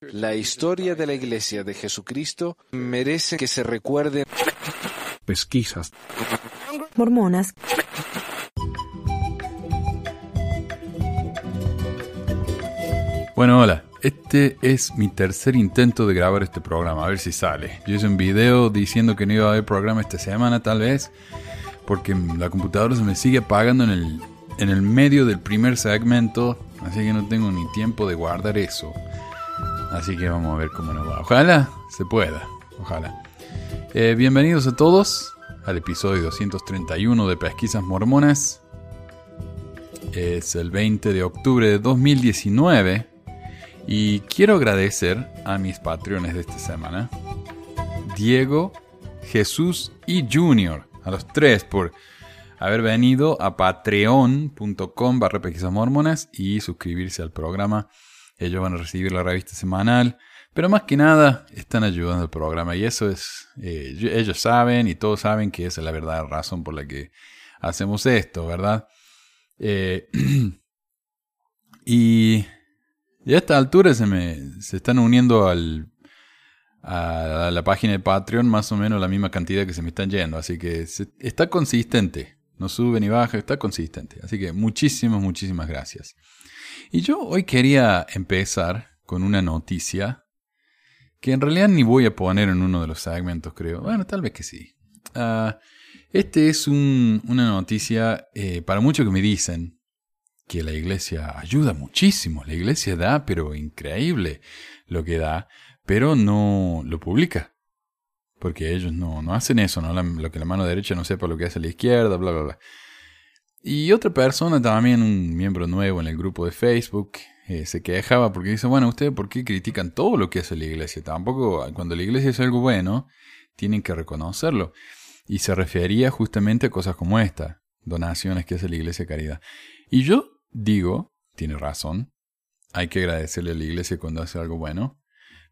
La historia de la Iglesia de Jesucristo merece que se recuerde. Pesquisas. Mormonas. Bueno, hola. Este es mi tercer intento de grabar este programa, a ver si sale. Yo hice un video diciendo que no iba a haber programa esta semana, tal vez, porque la computadora se me sigue apagando en el, en el medio del primer segmento, así que no tengo ni tiempo de guardar eso. Así que vamos a ver cómo nos va. Ojalá se pueda, ojalá. Eh, bienvenidos a todos al episodio 231 de Pesquisas Mormonas. Es el 20 de octubre de 2019 y quiero agradecer a mis patrones de esta semana, Diego, Jesús y Junior, a los tres por haber venido a patreon.com barra mormonas y suscribirse al programa. Ellos van a recibir la revista semanal, pero más que nada están ayudando al programa y eso es, eh, ellos saben y todos saben que esa es la verdadera razón por la que hacemos esto, ¿verdad? Eh, y y a esta altura se me se están uniendo al, a la página de Patreon más o menos la misma cantidad que se me están yendo. Así que está consistente. No sube ni baja, está consistente. Así que muchísimas, muchísimas gracias. Y yo hoy quería empezar con una noticia que en realidad ni voy a poner en uno de los segmentos, creo. Bueno, tal vez que sí. Uh, este es un, una noticia eh, para muchos que me dicen que la iglesia ayuda muchísimo. La iglesia da, pero increíble lo que da, pero no lo publica. Porque ellos no, no hacen eso, ¿no? lo que la mano derecha no sepa lo que hace la izquierda, bla, bla, bla. Y otra persona, también un miembro nuevo en el grupo de Facebook, eh, se quejaba porque dice, bueno, ¿ustedes por qué critican todo lo que hace la iglesia? Tampoco, cuando la iglesia hace algo bueno, tienen que reconocerlo. Y se refería justamente a cosas como esta, donaciones que hace la iglesia caridad. Y yo digo, tiene razón, hay que agradecerle a la iglesia cuando hace algo bueno,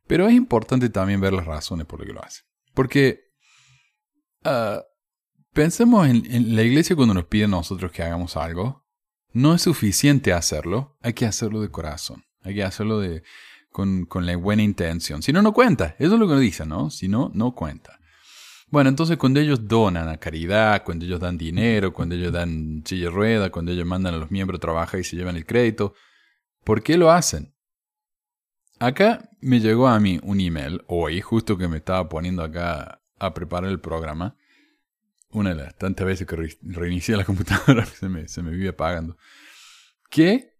pero es importante también ver las razones por las que lo hace. Porque uh, pensemos en, la iglesia cuando nos pide nosotros que hagamos algo, no es suficiente hacerlo, hay que hacerlo de corazón, hay que hacerlo de, con, con la buena intención. Si no, no cuenta, eso es lo que nos dicen, ¿no? Si no, no cuenta. Bueno, entonces cuando ellos donan a caridad, cuando ellos dan dinero, cuando ellos dan silla rueda, cuando ellos mandan a los miembros a trabajar y se llevan el crédito, ¿por qué lo hacen? Acá me llegó a mí un email hoy, justo que me estaba poniendo acá a preparar el programa. Una de las tantas veces que reinicié la computadora se me, se me vive apagando. Que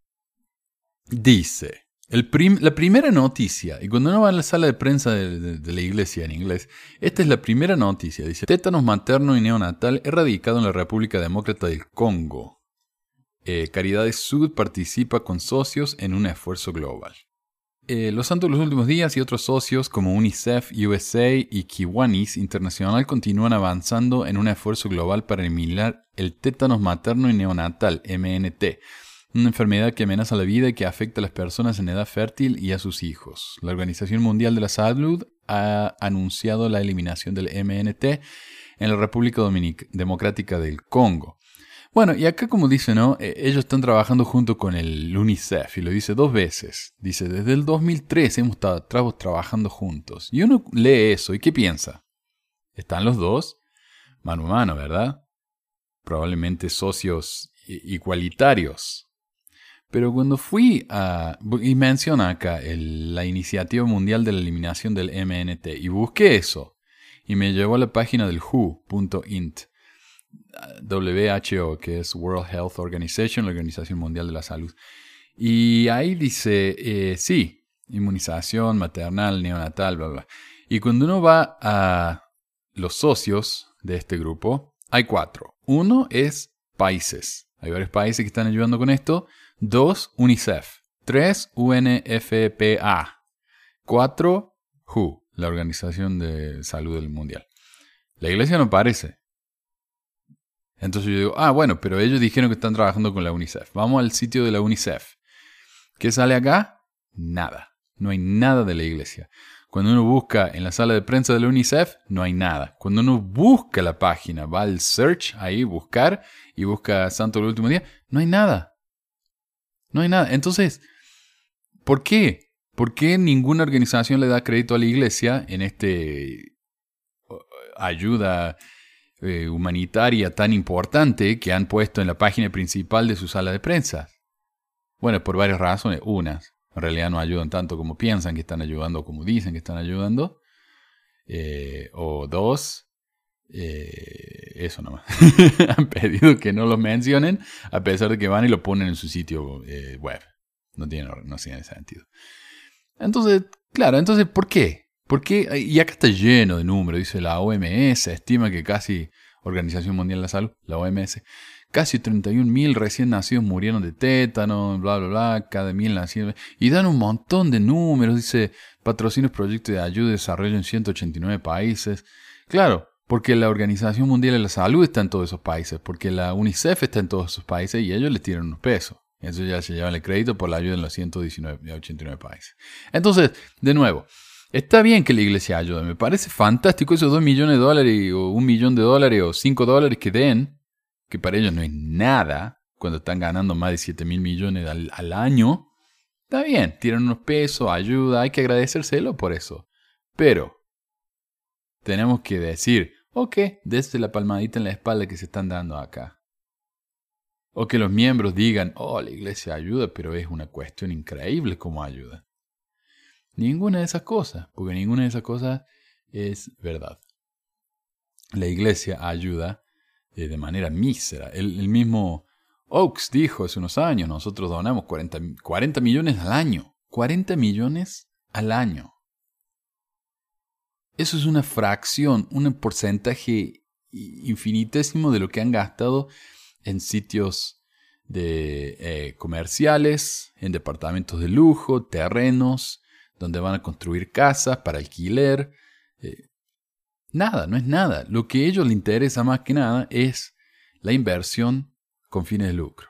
dice, la primera noticia, y cuando uno va a la sala de prensa de, la iglesia en inglés, esta es la primera noticia. Dice, tétanos materno y neonatal erradicado en la República Demócrata del Congo. Eh, Caridades Sud participa con socios en un esfuerzo global. Eh, los Santos de los Últimos Días y otros socios como UNICEF, USA y Kiwanis Internacional continúan avanzando en un esfuerzo global para eliminar el tétanos materno y neonatal, MNT, una enfermedad que amenaza la vida y que afecta a las personas en edad fértil y a sus hijos. La Organización Mundial de la Salud ha anunciado la eliminación del MNT en la República Democrática del Congo. Bueno, y acá como dice, ¿no? E, ellos están trabajando junto con el UNICEF y lo dice dos veces. Dice, desde el 2003 hemos estado trabajando juntos. Y uno lee eso y ¿qué piensa? Están los dos mano a mano, ¿verdad? Probablemente socios igualitarios. Pero cuando fui a... Y menciona acá la Iniciativa Mundial de la Eliminación del MNT. Y busqué eso. Y me llevó a la página del WHO.int. WHO, que es World Health Organization, la Organización Mundial de la Salud. Y ahí dice, eh, sí, inmunización maternal, neonatal, bla, bla. Y cuando uno va a los socios de este grupo, hay cuatro. Uno es países. Hay varios países que están ayudando con esto. 2. UNICEF. 3. UNFPA. 4. WHO, la Organización de Salud del Mundial. La iglesia no aparece. Entonces yo digo, ah, bueno, pero ellos dijeron que están trabajando con la UNICEF. Vamos al sitio de la UNICEF. ¿Qué sale acá? Nada. No hay nada de la iglesia. Cuando uno busca en la sala de prensa de la UNICEF, no hay nada. Cuando uno busca la página, va al search, ahí, buscar, y busca Santo del Último Día, no hay nada. No hay nada. Entonces, ¿por qué? ¿Por qué ninguna organización le da crédito a la iglesia en este ayuda eh, humanitaria tan importante que han puesto en la página principal de su sala de prensa? Bueno, por varias razones. Unas, en realidad no ayudan tanto como piensan que están ayudando, como dicen que están ayudando. Eh, o dos, eh, eso nomás. Han pedido que no lo mencionen, a pesar de que van y lo ponen en su sitio web. No tiene, no tiene sentido. Entonces, claro, entonces, ¿por qué? ¿Por qué? Y acá está lleno de números, dice la OMS, estima que casi, Organización Mundial de la Salud, la OMS, casi 31.000 recién nacidos murieron de tétano, bla, bla, bla, cada mil nacidos. Y dan un montón de números, dice, patrocinios, proyectos de ayuda y desarrollo en 189 países. Claro, porque la Organización Mundial de la Salud está en todos esos países, porque la UNICEF está en todos esos países y ellos les tiran unos pesos. Eso ya se llevan el crédito por la ayuda en los 119, 89 países. Entonces, de nuevo, está bien que la iglesia ayude. Me parece fantástico esos 2 millones de dólares o un millón de dólares o 5 dólares que den, que para ellos no es nada cuando están ganando más de 7 mil millones al, año. Está bien, tiran unos pesos, ayuda, hay que agradecérselo por eso. Pero tenemos que decir, o que desde la palmadita en la espalda que se están dando acá. O que los miembros digan, oh, la iglesia ayuda, pero es una cuestión increíble cómo ayuda. Ninguna de esas cosas, porque ninguna de esas cosas es verdad. La iglesia ayuda eh, de manera mísera. El, mismo Oaks dijo hace unos años, nosotros donamos 40, 40 millones al año. 40 millones al año. Eso es una fracción, un porcentaje infinitésimo de lo que han gastado en sitios de eh, comerciales, en departamentos de lujo, terrenos, donde van a construir casas para alquiler. Eh, nada, no es nada. Lo que a ellos les interesa más que nada es la inversión con fines de lucro.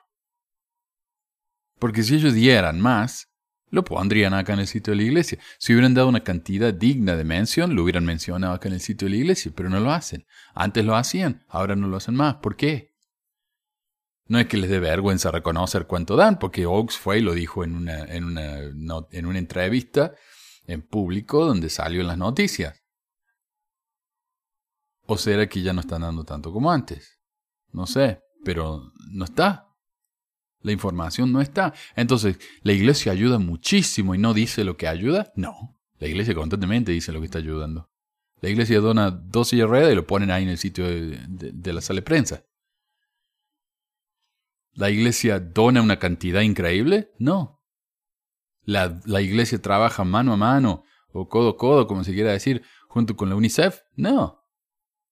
Porque si ellos dieran más, lo pondrían acá en el sitio de la iglesia. Si hubieran dado una cantidad digna de mención, lo hubieran mencionado acá en el sitio de la iglesia, pero no lo hacen. Antes lo hacían, ahora no lo hacen más. ¿Por qué? No es que les dé vergüenza reconocer cuánto dan, porque Oaks fue y lo dijo en una, en una, en entrevista en público donde salió en las noticias. ¿O será que ya no están dando tanto como antes? No sé, pero no está. La información no está. Entonces, ¿la iglesia ayuda muchísimo y no dice lo que ayuda? No. La iglesia constantemente dice lo que está ayudando. La iglesia dona dos sillas y lo ponen ahí en el sitio de, la sala de prensa. ¿La iglesia dona una cantidad increíble? No. La, ¿La iglesia trabaja mano a mano o codo a codo, como se quiera decir, junto con la UNICEF? No.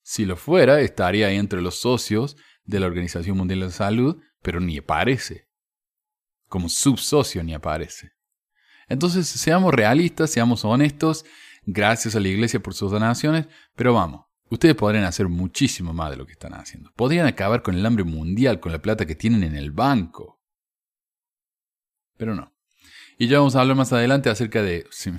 Si lo fuera, estaría entre los socios de la Organización Mundial de la Salud pero ni aparece. Como subsocio ni aparece. Entonces, seamos realistas, seamos honestos, gracias a la iglesia por sus donaciones, pero vamos, ustedes podrían hacer muchísimo más de lo que están haciendo. Podrían acabar con el hambre mundial con la plata que tienen en el banco. Pero no. Y ya vamos a hablar más adelante acerca de... Si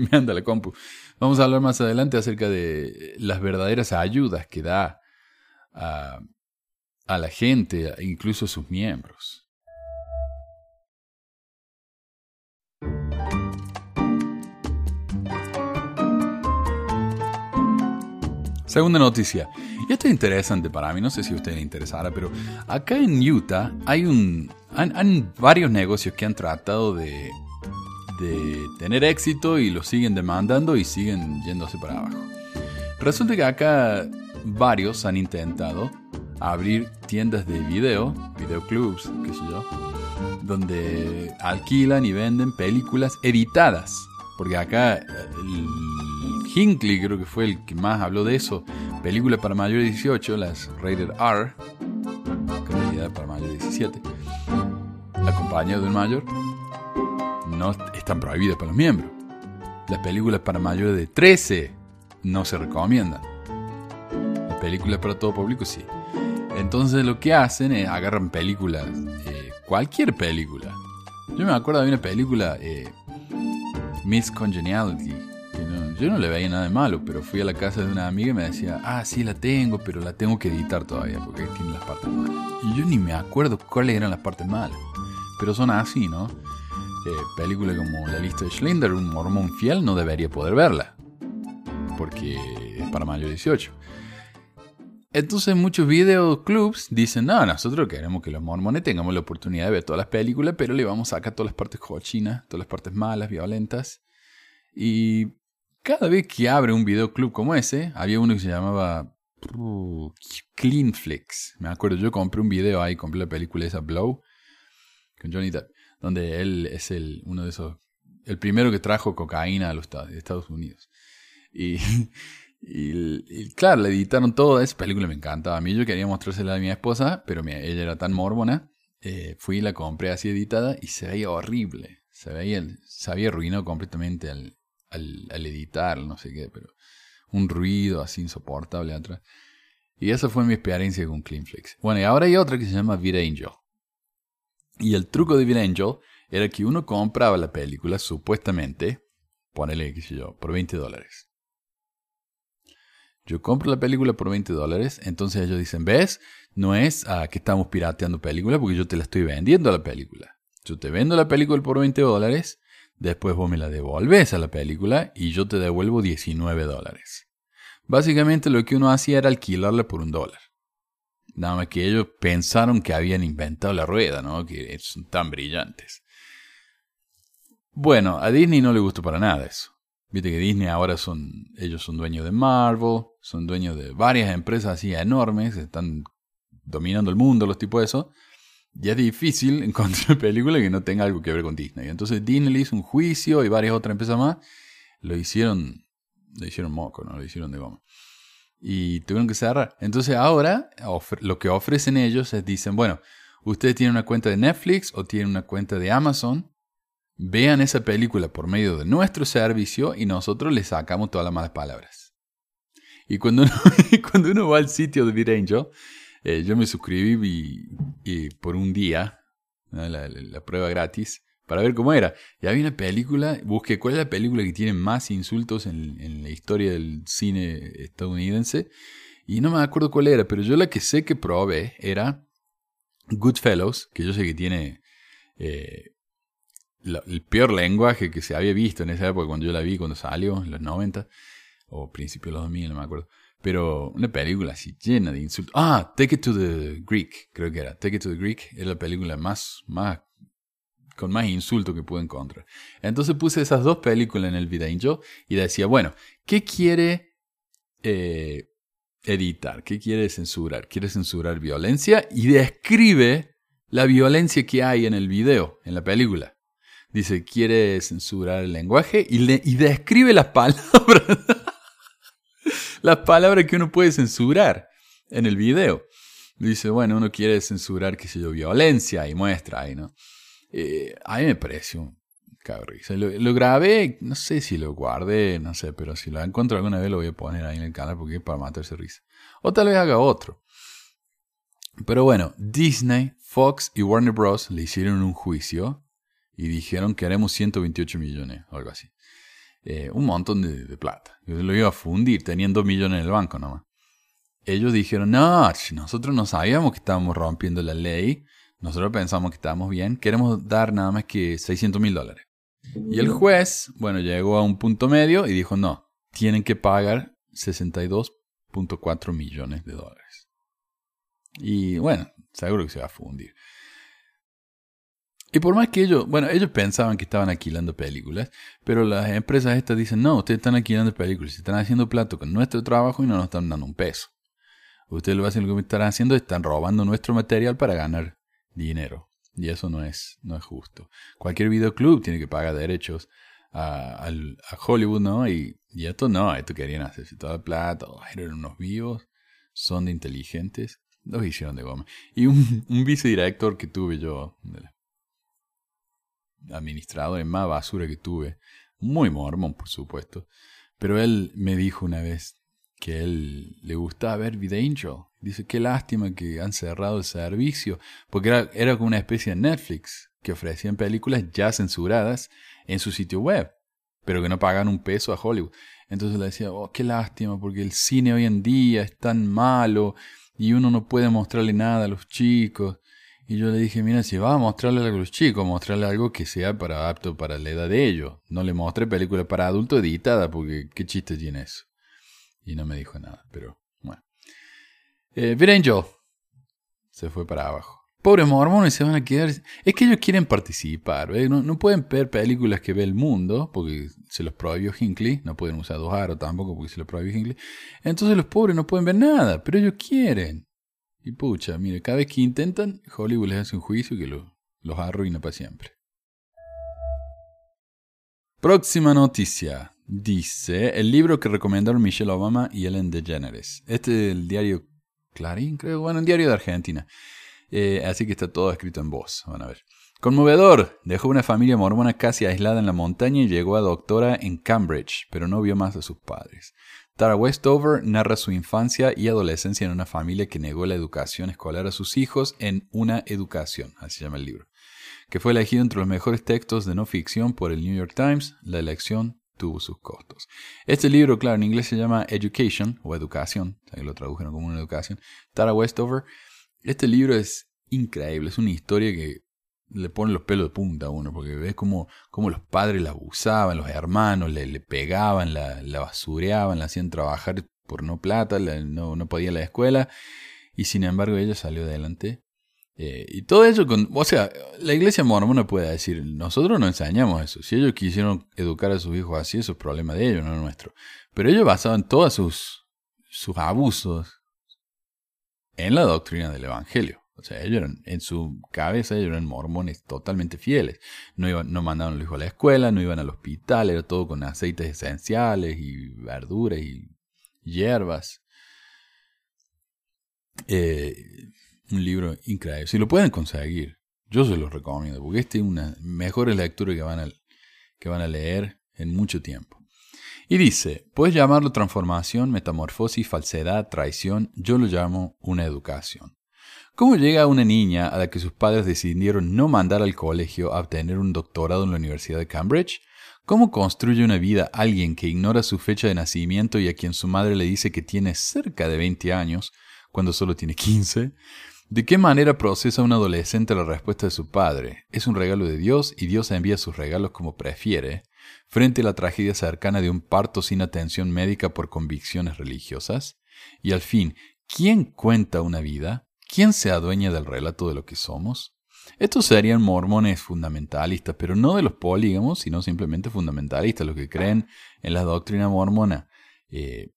me anda la compu. Vamos a hablar más adelante acerca de las verdaderas ayudas que da a la gente, incluso a sus miembros. Segunda noticia. Y esto es interesante para mí, no sé si a usted le interesara, pero acá en Utah hay un, han, varios negocios que han tratado de, tener éxito y lo siguen demandando y siguen yéndose para abajo. Resulta que acá varios han intentado abrir tiendas de video, videoclubs, qué sé yo, donde alquilan y venden películas editadas. Porque acá Hinckley creo que fue el que más habló de eso. Películas para mayores de 18, las rated R, realidad para mayores de 17, acompañado de un mayor, no están prohibidas para los miembros. Las películas para mayores de 13 no se recomiendan. Las películas para todo público sí. Entonces lo que hacen es agarran películas, eh, cualquier película. Yo me acuerdo de una película, eh, Miss Congeniality, yo no le veía nada de malo, pero fui a la casa de una amiga y me decía, ah, sí la tengo, pero la tengo que editar todavía porque tiene las partes malas. Y yo ni me acuerdo cuáles eran las partes malas, pero son así, ¿no? eh, como La lista de Schlinder, un mormón fiel no debería poder verla, porque es para mayo 18. Entonces muchos videoclubs dicen, no, nosotros queremos que los mormones tengamos la oportunidad de ver todas las películas, pero le vamos a sacar todas las partes cochinas, todas las partes malas, violentas. Y cada vez que abre un videoclub como ese, había uno que se llamaba Cleanflix. Me acuerdo, yo compré un video ahí, compré la película esa Blow, con Johnny Depp, donde él es el, uno de esos, el primero que trajo cocaína a los Estados Unidos. Y, y, claro, le editaron todo, esa película me encantaba. A mí yo quería mostrársela a mi esposa, pero ella era tan morbona. Eh, fui y la compré así editada y se veía horrible. Se veía, se había arruinado completamente al, al, al editar, no sé qué, pero un ruido así insoportable atrás. Y esa fue mi experiencia con Cleanflix. Bueno, y ahora hay otra que se llama VidAngel. Y el truco de VidAngel era que uno compraba la película, supuestamente, ponele, qué sé yo, por 20 dólares. Yo compro la película por 20 dólares, entonces ellos dicen, ¿ves? No es ah, que estamos pirateando película porque yo te la estoy vendiendo la película. Yo te vendo la película por 20 dólares, después vos me la devolves a la película y yo te devuelvo 19 dólares. Básicamente lo que uno hacía era alquilarla por un dólar. Nada más que ellos pensaron que habían inventado la rueda, ¿no? Que son tan brillantes. Bueno, a Disney no le gustó para nada eso. Viste que Disney ahora son, ellos son dueños de Marvel, son dueños de varias empresas así enormes, están dominando el mundo los tipos de eso. Y es difícil encontrar película que no tenga algo que ver con Disney. Entonces Disney le hizo un juicio y varias otras empresas más lo hicieron, lo hicieron moco, ¿no? Lo hicieron de goma. Y tuvieron que cerrar. Entonces ahora lo que ofrecen ellos es, dicen, bueno, ustedes tienen una cuenta de Netflix o tienen una cuenta de Amazon vean esa película por medio de nuestro servicio y nosotros le sacamos todas las malas palabras. Y cuando uno, cuando uno va al sitio de VidAngel, eh, yo me suscribí y, por un día, la, prueba gratis, para ver cómo era. Y había una película, busqué cuál es la película que tiene más insultos en, la historia del cine estadounidense. Y no me acuerdo cuál era, pero yo la que sé que probé era Goodfellows, que yo sé que tiene eh, el peor lenguaje que se había visto en esa época cuando yo la vi, cuando salió, en los 90, o principios de los 2000, no me acuerdo. Pero una película así llena de insultos. Ah, Take It to the Greek, creo que era. Take It to the Greek es la película más, más, con más insulto que pude encontrar. Entonces puse esas dos películas en el video y decía, bueno, ¿qué quiere eh, editar? ¿Qué quiere censurar? ¿Quiere censurar violencia? Y describe la violencia que hay en el video, en la película. Dice, quiere censurar el lenguaje y, le, y describe las palabras. Las palabras que uno puede censurar en el video. Dice, bueno, uno quiere censurar, qué sé yo, violencia y muestra ahí, ¿no? Eh, a mí me pareció Lo, lo, grabé, no sé si lo guardé, no sé, pero si lo encuentro alguna vez lo voy a poner ahí en el canal porque es para matarse risa. O tal vez haga otro. Pero bueno, Disney, Fox y Warner Bros. le hicieron un juicio y dijeron que haremos 128 millones o algo así. Eh, un montón de, plata. Yo lo iba a fundir, tenían 2 millones en el banco nomás. Ellos dijeron, no, nosotros no sabíamos que estábamos rompiendo la ley, nosotros pensamos que estábamos bien, queremos dar nada más que 600 mil dólares. Y el juez, bueno, llegó a un punto medio y dijo, no, tienen que pagar 62.4 millones de dólares. Y bueno, seguro que se va a fundir. Y por más que ellos, bueno, ellos pensaban que estaban alquilando películas, pero las empresas estas dicen, no, ustedes están alquilando películas, están haciendo plato con nuestro trabajo y no nos están dando un peso. Ustedes lo hacen lo que están haciendo, están robando nuestro material para ganar dinero. Y eso no es, no es justo. Cualquier videoclub tiene que pagar derechos a, Hollywood, ¿no? Y, esto no, esto querían hacerse toda plata, oh, eran unos vivos, son de inteligentes, los hicieron de goma. Y un, un vicedirector que tuve yo, administrador más basura que tuve. Muy mormón, por supuesto. Pero él me dijo una vez que él le gustaba ver Angel. Dice, qué lástima que han cerrado el servicio, porque era, era como una especie de Netflix, que ofrecían películas ya censuradas en su sitio web, pero que no pagan un peso a Hollywood. Entonces le decía, oh, qué lástima, porque el cine hoy en día es tan malo y uno no puede mostrarle nada a los chicos. Y yo le dije, mira, si vas a mostrarle algo a los chicos, mostrarle algo que sea para apto para la edad de ellos. No le mostré película para adultos editada, porque qué chiste tiene eso. Y no me dijo nada, pero bueno. Eh, Angel se fue para abajo. Pobres mormones se van a quedar. Es que ellos quieren participar. ¿eh? No, pueden ver películas que ve el mundo, porque se los prohibió Hinckley. No pueden usar dos aros tampoco, porque se los prohibió Hinckley. Entonces los pobres no pueden ver nada, pero ellos quieren. Y pucha, mire, cada vez que intentan, Hollywood les hace un juicio que los arruina para siempre. Próxima noticia. Dice el libro que recomendaron Michelle Obama y Ellen DeGeneres. Este es el diario Clarín, creo. Bueno, el diario de Argentina. Eh, así que está todo escrito en voz. Van a ver. Conmovedor. Dejó una familia mormona casi aislada en la montaña y llegó a doctora en Cambridge, pero no vio más a sus padres. Tara Westover narra su infancia y adolescencia en una familia que negó la educación escolar a sus hijos en Una Educación, así se llama el libro, que fue elegido entre los mejores textos de no ficción por el New York Times. La elección tuvo sus costos. Este libro, claro, en inglés se llama Education o Educación, o sea, que lo tradujeron como una educación. Tara Westover. Este libro es increíble, es una historia que le pone los pelos de punta a uno, porque ves cómo, los padres la abusaban, los hermanos le, le pegaban, la, la, basureaban, la hacían trabajar por no plata, no, no podía la escuela, y sin embargo ella salió adelante. Eh, y todo eso, con, o sea, la iglesia mormona puede decir, nosotros no enseñamos eso, si ellos quisieron educar a sus hijos así, eso es problema de ellos, no nuestro. Pero ellos basaban todos sus, sus abusos en la doctrina del Evangelio. Ellos en su cabeza ellos eran mormones totalmente fieles. No, no mandaban a los hijos a la escuela, no iban al hospital, era todo con aceites esenciales y verduras y hierbas. Eh, un libro increíble. Si lo pueden conseguir, yo se los recomiendo, porque este es una mejor lectura que van a, que van a leer en mucho tiempo. Y dice, puedes llamarlo transformación, metamorfosis, falsedad, traición, yo lo llamo una educación. ¿Cómo llega una niña a la que sus padres decidieron no mandar al colegio a obtener un doctorado en la Universidad de Cambridge? ¿Cómo construye una vida alguien que ignora su fecha de nacimiento y a quien su madre le dice que tiene cerca de 20 años, cuando solo tiene 15? ¿De qué manera procesa un adolescente la respuesta de su padre? Es un regalo de Dios y Dios envía sus regalos como prefiere, frente a la tragedia cercana de un parto sin atención médica por convicciones religiosas? Y al fin, ¿quién cuenta una vida? ¿Quién se adueña del relato de lo que somos? Estos serían mormones fundamentalistas, pero no de los polígamos, sino simplemente fundamentalistas, los que creen en la doctrina mormona eh,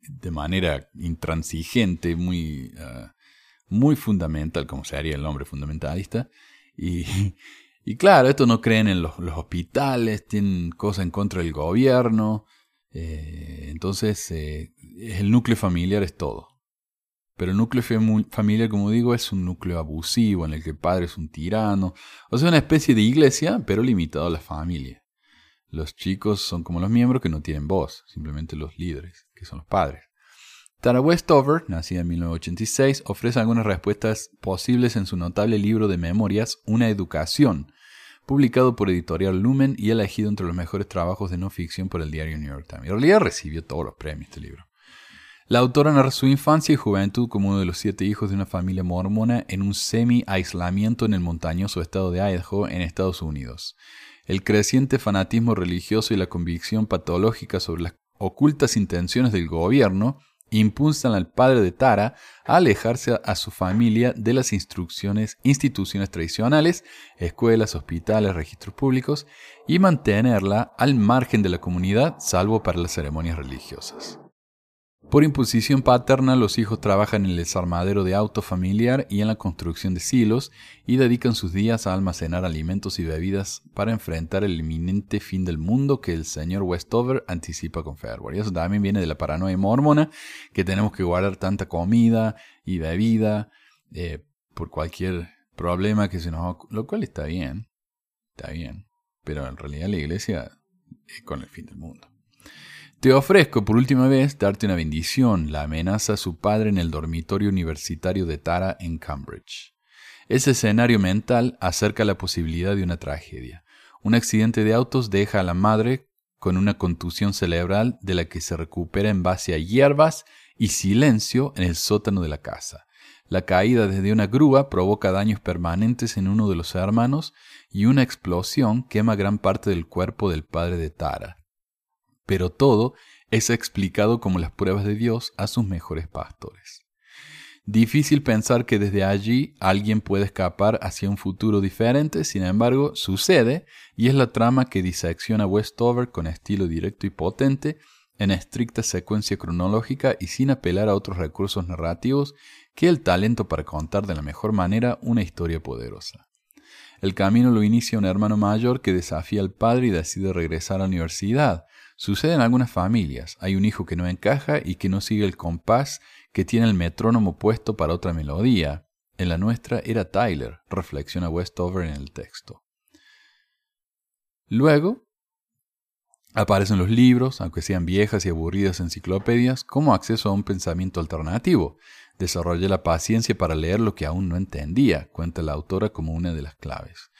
de manera intransigente, muy, ah, muy fundamental, como se haría el nombre fundamentalista. Y, claro, estos no creen en los, hospitales, tienen cosas en contra del gobierno. Eh, entonces, eh, el núcleo familiar es todo. Pero el núcleo familiar, como digo, es un núcleo abusivo en el que el padre es un tirano. O sea, una especie de iglesia, pero limitado a la familia. Los chicos son como los miembros que no tienen voz, simplemente los líderes, que son los padres. Tara Westover, nacida en 1986, ofrece algunas respuestas posibles en su notable libro de memorias Una educación, publicado por Editorial Lumen y elegido entre los mejores trabajos de no ficción por el diario New York Times. En realidad recibió todos los premios este libro. La autora narra su infancia y juventud como uno de los siete hijos de una familia mormona en un semi-aislamiento en el montañoso estado de Idaho, en Estados Unidos. El creciente fanatismo religioso y la convicción patológica sobre las ocultas intenciones del gobierno impulsan al padre de Tara a alejarse a su familia de las instituciones tradicionales, escuelas, hospitales, registros públicos, y mantenerla al margen de la comunidad, salvo para las ceremonias religiosas. Por imposición paterna, los hijos trabajan en el desarmadero de auto familiar y en la construcción de silos y dedican sus días a almacenar alimentos y bebidas para enfrentar el inminente fin del mundo que el señor Westover anticipa con fervor. Y eso también viene de la paranoia mormona, que tenemos que guardar tanta comida y bebida eh, por cualquier problema que se nos... Lo cual está bien, está bien, pero en realidad la iglesia es con el fin del mundo. Te ofrezco por última vez darte una bendición, la amenaza a su padre en el dormitorio universitario de Tara en Cambridge. Ese escenario mental acerca la posibilidad de una tragedia. Un accidente de autos deja a la madre con una contusión cerebral de la que se recupera en base a hierbas y silencio en el sótano de la casa. La caída desde una grúa provoca daños permanentes en uno de los hermanos y una explosión quema gran parte del cuerpo del padre de Tara. Pero todo es explicado como las pruebas de Dios a sus mejores pastores. Difícil pensar que desde allí alguien puede escapar hacia un futuro diferente, sin embargo, sucede y es la trama que disecciona Westover con estilo directo y potente, en estricta secuencia cronológica y sin apelar a otros recursos narrativos que el talento para contar de la mejor manera una historia poderosa. El camino lo inicia un hermano mayor que desafía al padre y decide regresar a la universidad. Sucede en algunas familias. Hay un hijo que no encaja y que no sigue el compás que tiene el metrónomo puesto para otra melodía. En la nuestra era Tyler, reflexiona Westover en el texto. Luego, aparecen los libros, aunque sean viejas y aburridas enciclopedias, como acceso a un pensamiento alternativo. Desarrollé la paciencia para leer lo que aún no entendía, cuenta la autora como una de las claves.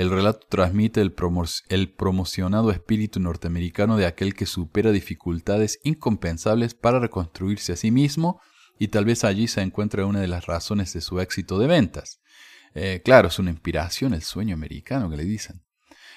El relato transmite el, promocionado espíritu norteamericano de aquel que supera dificultades incompensables para reconstruirse a sí mismo y tal vez allí se encuentra una de las razones de su éxito de ventas. Eh, claro, es una inspiración, el sueño americano que le dicen.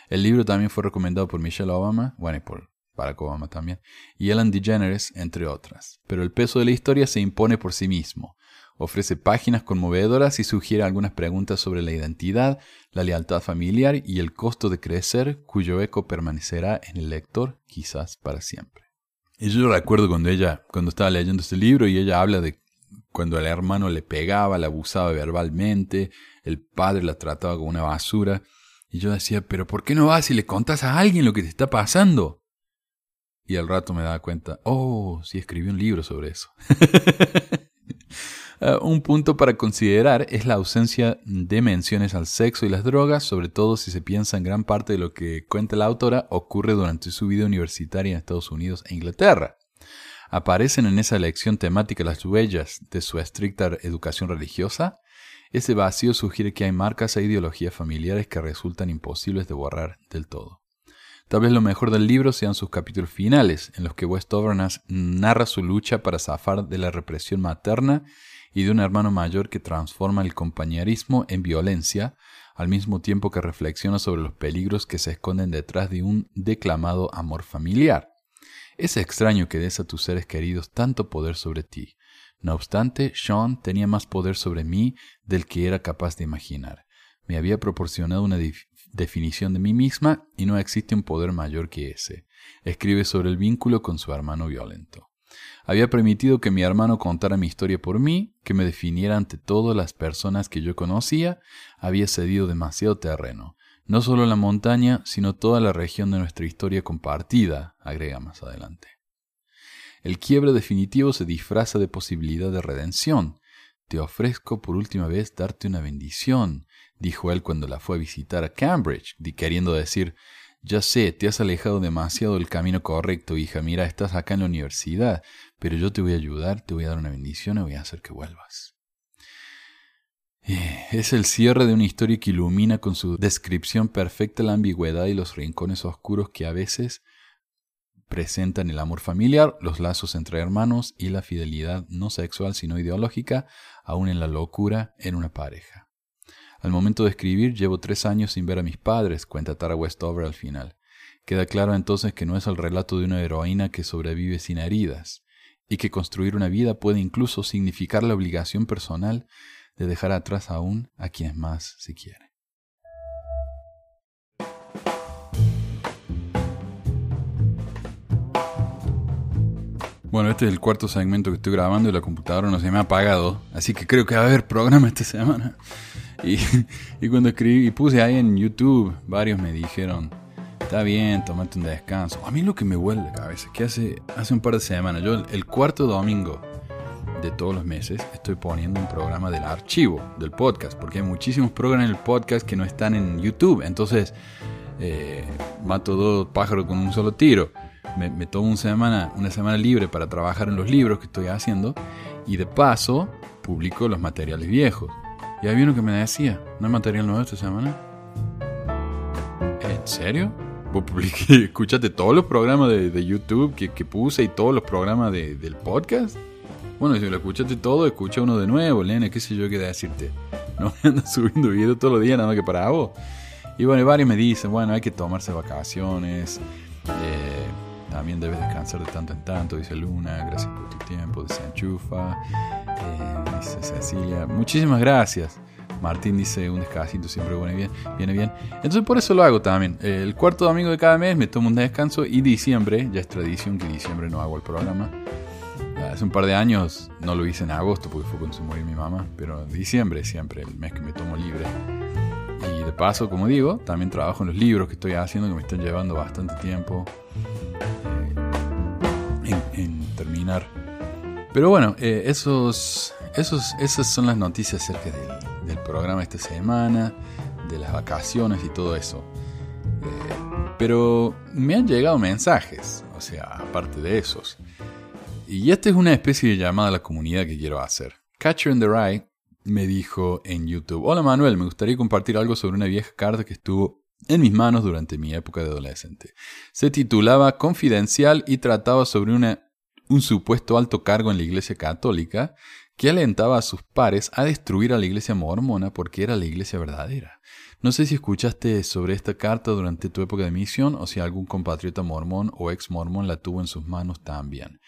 El libro también fue recomendado por Michelle Obama, bueno, y por Barack Obama también, y Ellen DeGeneres, entre otras. Pero el peso de la historia se impone por sí mismo. Ofrece páginas conmovedoras y sugiere algunas preguntas sobre la identidad, la lealtad familiar y el costo de crecer, cuyo eco permanecerá en el lector quizás para siempre. Y yo recuerdo cuando ella, cuando estaba leyendo este libro y ella habla de cuando el hermano le pegaba, la abusaba verbalmente, el padre la trataba como una basura. Y yo decía, pero ¿por qué no vas y le contas a alguien lo que te está pasando? Y al rato me daba cuenta, oh, sí escribí un libro sobre eso. Eh, un punto para considerar es la ausencia de menciones al sexo y las drogas, sobre todo si se piensa en gran parte de lo que cuenta la autora ocurre durante su vida universitaria en Estados Unidos e Inglaterra. ¿Aparecen en esa lección temática las huellas de su estricta educación religiosa? Ese vacío sugiere que hay marcas e ideologías familiares que resultan imposibles de borrar del todo. Tal vez lo mejor del libro sean sus capítulos finales, en los que Westover narra su lucha para zafar de la represión materna y de un hermano mayor que transforma el compañerismo en violencia, al mismo tiempo que reflexiona sobre los peligros que se esconden detrás de un declamado amor familiar. Es extraño que des a tus seres queridos tanto poder sobre ti. No obstante, Sean tenía más poder sobre mí del que era capaz de imaginar. Me había proporcionado una definición de mí misma y no existe un poder mayor que ese. Escribe sobre el vínculo con su hermano violento. Había permitido que mi hermano contara mi historia por mí, que me definiera ante todas las personas que yo conocía, había cedido demasiado terreno. No solo la montaña, sino toda la región de nuestra historia compartida, agrega más adelante. El quiebre definitivo se disfraza de posibilidad de redención. Te ofrezco por última vez darte una bendición, dijo él cuando la fue a visitar a Cambridge, queriendo decir, ya sé, te has alejado demasiado del camino correcto, hija. Mira, estás acá en la universidad, pero yo te voy a ayudar, te voy a dar una bendición y voy a hacer que vuelvas. Eh, es el cierre de una historia que ilumina con su descripción perfecta la ambigüedad y los rincones oscuros que a veces presentan el amor familiar, los lazos entre hermanos y la fidelidad no sexual sino ideológica, aún en la locura en una pareja. Al momento de escribir llevo tres años sin ver a mis padres, cuenta Tara Westover al final. Queda claro entonces que no es el relato de una heroína que sobrevive sin heridas, y que construir una vida puede incluso significar la obligación personal de dejar atrás aún a quienes más se. Bueno, este es el cuarto segmento que estoy grabando y la computadora no se me ha apagado, así que creo que va a haber programa esta semana. Y, cuando escribí y puse ahí en YouTube, varios me dijeron, está bien, tomate un descanso. A mí lo que me vuelve la cabeza es que hace, hace un par de semanas, yo el cuarto domingo de todos los meses estoy poniendo un programa del archivo del podcast, porque hay muchísimos programas en el podcast que no están en YouTube. Entonces, eh, mato dos pájaros con un solo tiro. Me, me, tomo una semana, una semana libre para trabajar en los libros que estoy haciendo y de paso publico los materiales viejos. Y había uno que me decía, ¿no hay material nuevo esta semana? ¿En serio? ¿Vos escuchaste todos los programas de, YouTube que, puse y todos los programas del podcast? Bueno, si lo escuchaste todo, escucha uno de nuevo, nene, qué sé yo qué decirte. No me andas subiendo videos todos los días nada más que para vos. Y bueno, y varios me dicen, bueno, hay que tomarse vacaciones. Eh, también debes descansar de tanto en tanto, dice Luna. Gracias por tu tiempo, dice Enchufa. Eh, dice Cecilia. Muchísimas gracias. Martín dice un descansito siempre viene bien, viene bien. Entonces por eso lo hago también. El cuarto domingo de cada mes me tomo un descanso y diciembre, ya es tradición que diciembre no hago el programa. Hace un par de años no lo hice en agosto porque fue cuando se murió mi mamá, pero diciembre siempre, el mes que me tomo libre. Y de paso, como digo, también trabajo en los libros que estoy haciendo que me están llevando bastante tiempo eh, en, terminar. Pero bueno, eh, esos, esos, esas son las noticias acerca del, programa esta semana, de las vacaciones y todo eso. Eh, pero me han llegado mensajes, o sea, aparte de esos. Y esta es una especie de llamada a la comunidad que quiero hacer. Catcher in the Rye me dijo en YouTube, hola Manuel, me gustaría compartir algo sobre una vieja carta que estuvo en mis manos durante mi época de adolescente. Se titulaba Confidencial y trataba sobre un supuesto alto cargo en la Iglesia Católica que alentaba a sus pares a destruir a la Iglesia mormona porque era la Iglesia verdadera. No sé si escuchaste sobre esta carta durante tu época de misión o si algún compatriota mormón o ex mormón la tuvo en sus manos también.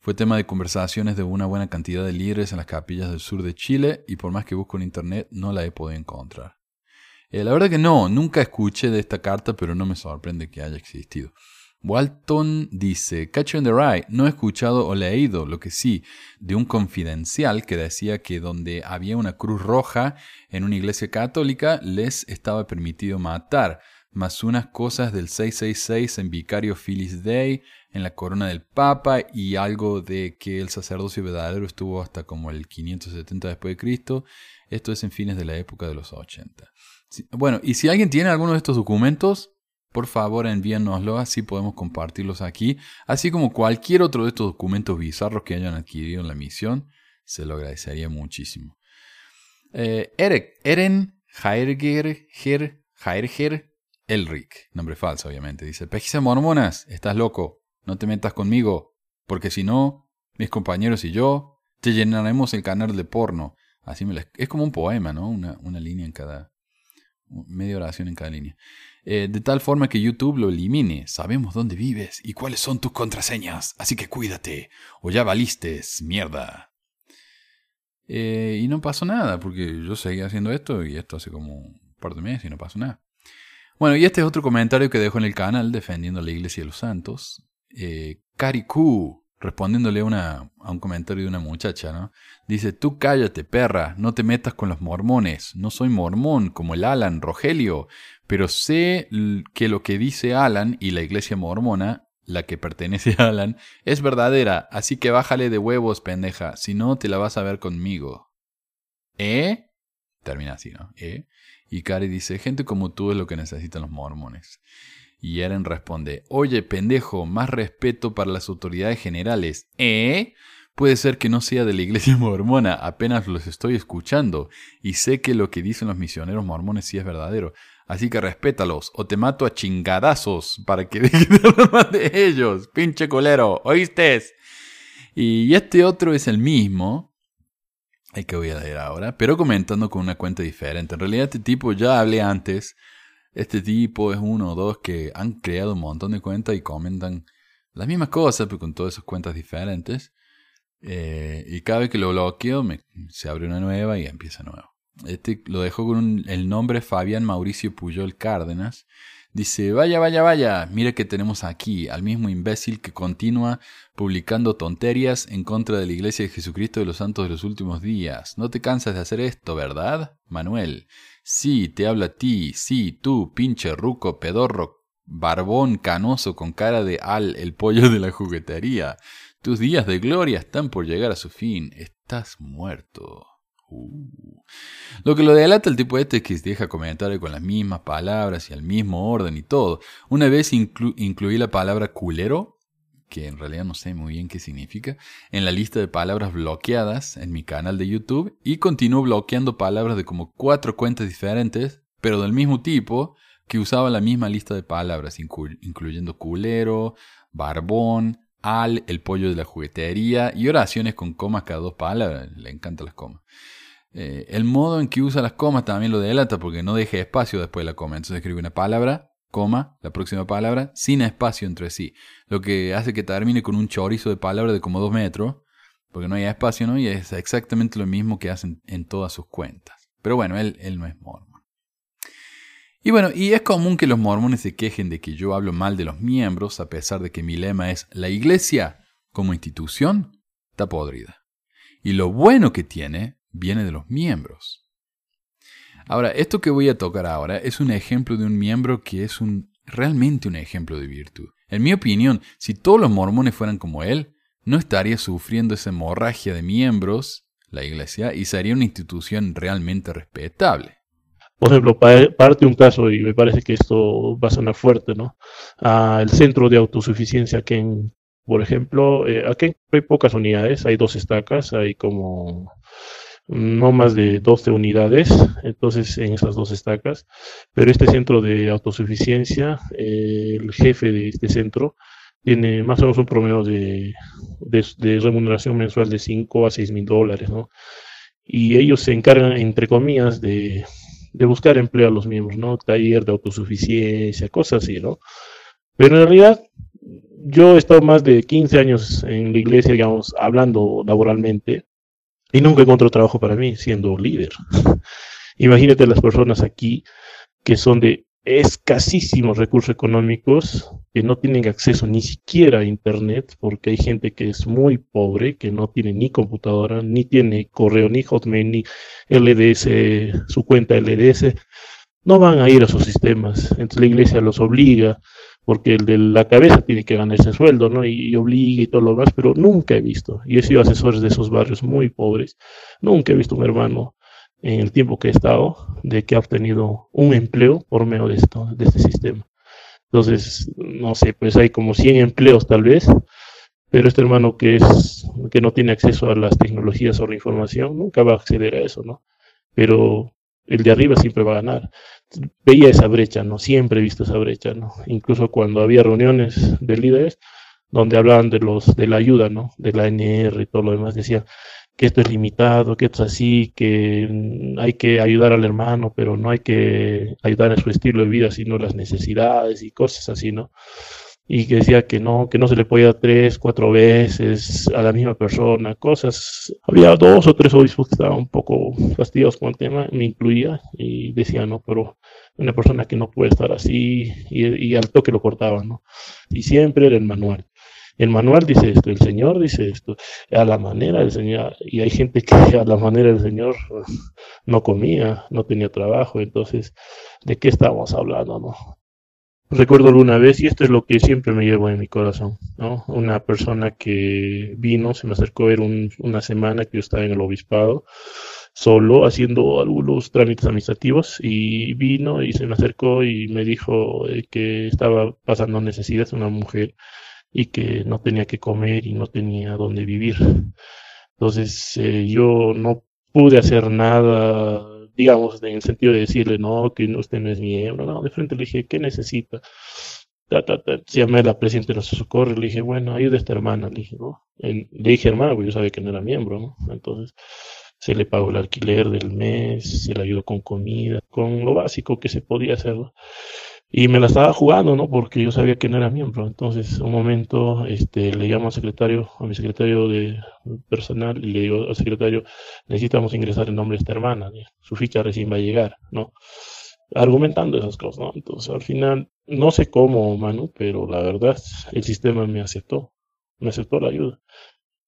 Fue tema de conversaciones de una buena cantidad de líderes en las capillas del sur de Chile y por más que busco en internet no la he podido encontrar. Eh, la verdad que no, nunca escuché de esta carta, pero no me sorprende que haya existido. Walton dice, Catcher in the Rye, no he escuchado o leído, lo que sí, de un confidencial que decía que donde había una cruz roja en una iglesia católica les estaba permitido matar, más unas cosas del 666 en Vicario Phyllis Day, en la corona del Papa y algo de que el sacerdocio verdadero estuvo hasta como el 570 después de Cristo. Esto es en fines de la época de los 80. Bueno, y si alguien tiene alguno de estos documentos, por favor envíennoslo, así podemos compartirlos aquí, así como cualquier otro de estos documentos bizarros que hayan adquirido en la misión, se lo agradecería muchísimo. Eh, Eric, Eren Jaerger, Jaerger Elric, nombre falso obviamente, dice, Pejisa mormonas, estás loco, no te metas conmigo, porque si no, mis compañeros y yo te llenaremos el canal de porno. Así me Es como un poema, ¿no? Una, una, línea en cada... media oración en cada línea. Eh, de tal forma que YouTube lo elimine. Sabemos dónde vives y cuáles son tus contraseñas, así que cuídate, o ya valistes, mierda. Eh, y no pasó nada, porque yo seguía haciendo esto y esto hace como un par de meses y no pasó nada. Bueno, y este es otro comentario que dejo en el canal defendiendo la iglesia de los santos eh, Kariku, respondiéndole una, a un comentario de una muchacha, ¿no? Dice, tú cállate, perra, no te metas con los mormones. No soy mormón como el Alan Rogelio, pero sé que lo que dice Alan y la iglesia mormona, la que pertenece a Alan, es verdadera, así que bájale de huevos, pendeja, si no te la vas a ver conmigo. ¿Eh? Termina así, ¿no? ¿Eh? Y Cari dice, gente como tú es lo que necesitan los mormones. Y Eren responde, oye pendejo, más respeto para las autoridades generales. ¿Eh? Puede ser que no sea de la iglesia mormona, apenas los estoy escuchando, y sé que lo que dicen los misioneros mormones sí es verdadero. Así que respétalos, o te mato a chingadazos para que dejen de hablar más de ellos. Pinche colero, ¿oíste? Y este otro es el mismo, el que voy a leer ahora, pero comentando con una cuenta diferente. En realidad este tipo ya hablé antes este tipo es uno o dos que han creado un montón de cuentas y comentan las mismas cosas, pero con todas esas cuentas diferentes. Eh, y cada vez que lo bloqueo, me, se abre una nueva y empieza nuevo. Este lo dejo con el nombre Fabián Mauricio Puyol Cárdenas. Dice, vaya, vaya, vaya, mire que tenemos aquí al mismo imbécil que continúa publicando tonterías en contra de la Iglesia de Jesucristo de los Santos de los últimos días. No te cansas de hacer esto, ¿verdad? Manuel. Sí, te habla a ti, sí, tú, pinche ruco, pedorro, barbón canoso con cara de al, el pollo de la juguetería. Tus días de gloria están por llegar a su fin. Estás muerto. Uh. Lo que lo delata el tipo este es que deja comentarios con las mismas palabras y al mismo orden y todo. Una vez incluí la palabra culero que en realidad no sé muy bien qué significa, en la lista de palabras bloqueadas en mi canal de YouTube y continúo bloqueando palabras de como cuatro cuentas diferentes, pero del mismo tipo, que usaba la misma lista de palabras, incluyendo culero, barbón, al, el pollo de la juguetería y oraciones con comas cada dos palabras. Le encantan las comas. Eh, el modo en que usa las comas también lo delata porque no deja espacio después de la coma. Entonces escribe una palabra, coma, la próxima palabra, sin espacio entre sí. Lo que hace que termine con un chorizo de palabras de como dos metros, porque no hay espacio, ¿no? Y es exactamente lo mismo que hacen en todas sus cuentas. Pero bueno, él, él no es mormón. Y bueno, y es común que los mormones se quejen de que yo hablo mal de los miembros, a pesar de que mi lema es la iglesia como institución está podrida. Y lo bueno que tiene viene de los miembros. Ahora, esto que voy a tocar ahora es un ejemplo de un miembro que es un, realmente un ejemplo de virtud. En mi opinión, si todos los mormones fueran como él, no estaría sufriendo esa hemorragia de miembros, la iglesia, y sería una institución realmente respetable. Por ejemplo, parte un caso, y me parece que esto va a sonar fuerte, ¿no? Ah, el centro de autosuficiencia que en, por ejemplo, eh, aquí hay pocas unidades, hay dos estacas, hay como no más de 12 unidades, entonces en esas dos estacas, pero este centro de autosuficiencia, eh, el jefe de este centro, tiene más o menos un promedio de, remuneración mensual de 5 a 6 mil dólares, ¿no? Y ellos se encargan, entre comillas, de, de buscar empleo a los miembros, ¿no? Taller de autosuficiencia, cosas así, ¿no? Pero en realidad, yo he estado más de 15 años en la iglesia, digamos, hablando laboralmente, y nunca encontró trabajo para mí siendo líder. Imagínate las personas aquí que son de escasísimos recursos económicos, que no tienen acceso ni siquiera a Internet, porque hay gente que es muy pobre, que no tiene ni computadora, ni tiene correo, ni Hotmail, ni LDS, su cuenta LDS, no van a ir a sus sistemas. Entonces la iglesia los obliga porque el de la cabeza tiene que ganar ese sueldo, ¿no? Y, obliga y todo lo demás, pero nunca he visto, y he sido asesores de esos barrios muy pobres, nunca he visto un hermano en el tiempo que he estado de que ha obtenido un empleo por medio de esto, de este sistema. Entonces, no sé, pues hay como 100 empleos tal vez, pero este hermano que es que no tiene acceso a las tecnologías o la información nunca va a acceder a eso, ¿no? Pero el de arriba siempre va a ganar veía esa brecha, ¿no? Siempre he visto esa brecha, ¿no? Incluso cuando había reuniones de líderes donde hablaban de los de la ayuda, ¿no? De la NR y todo lo demás, decían que esto es limitado, que esto es así, que hay que ayudar al hermano, pero no hay que ayudar en su estilo de vida, sino las necesidades y cosas así, ¿no? Y que decía que no, que no se le podía tres, cuatro veces a la misma persona, cosas. Había dos o tres obispos que estaban un poco fastidiados con el tema, me incluía y decía, no, pero una persona que no puede estar así y, al toque lo cortaban, ¿no? Y siempre era el manual. El manual dice esto, el Señor dice esto, a la manera del Señor. Y hay gente que a la manera del Señor no comía, no tenía trabajo. Entonces, ¿de qué estamos hablando, no? Recuerdo alguna vez, y esto es lo que siempre me llevo en mi corazón, ¿no? Una persona que vino, se me acercó a ver una semana que yo estaba en el obispado, solo haciendo algunos trámites administrativos, y vino y se me acercó y me dijo eh, que estaba pasando necesidades una mujer y que no tenía que comer y no tenía dónde vivir. Entonces eh, yo no pude hacer nada digamos, en el sentido de decirle, no, que usted no es miembro, no, de frente le dije, ¿qué necesita? Ta, ta, ta. Llamé a la presidenta de los socorros, le dije, bueno, ayuda a esta hermana, le dije, ¿no? le dije hermana, porque yo sabía que no era miembro, ¿no? Entonces, se le pagó el alquiler del mes, se le ayudó con comida, con lo básico que se podía hacer, ¿no? Y me la estaba jugando, ¿no? Porque yo sabía que no era miembro. Entonces, un momento, este, le llamo al secretario, a mi secretario de personal, y le digo al secretario, necesitamos ingresar el nombre de esta hermana, su ficha recién va a llegar, ¿no? Argumentando esas cosas, ¿no? Entonces, al final, no sé cómo, Manu, pero la verdad, el sistema me aceptó, me aceptó la ayuda.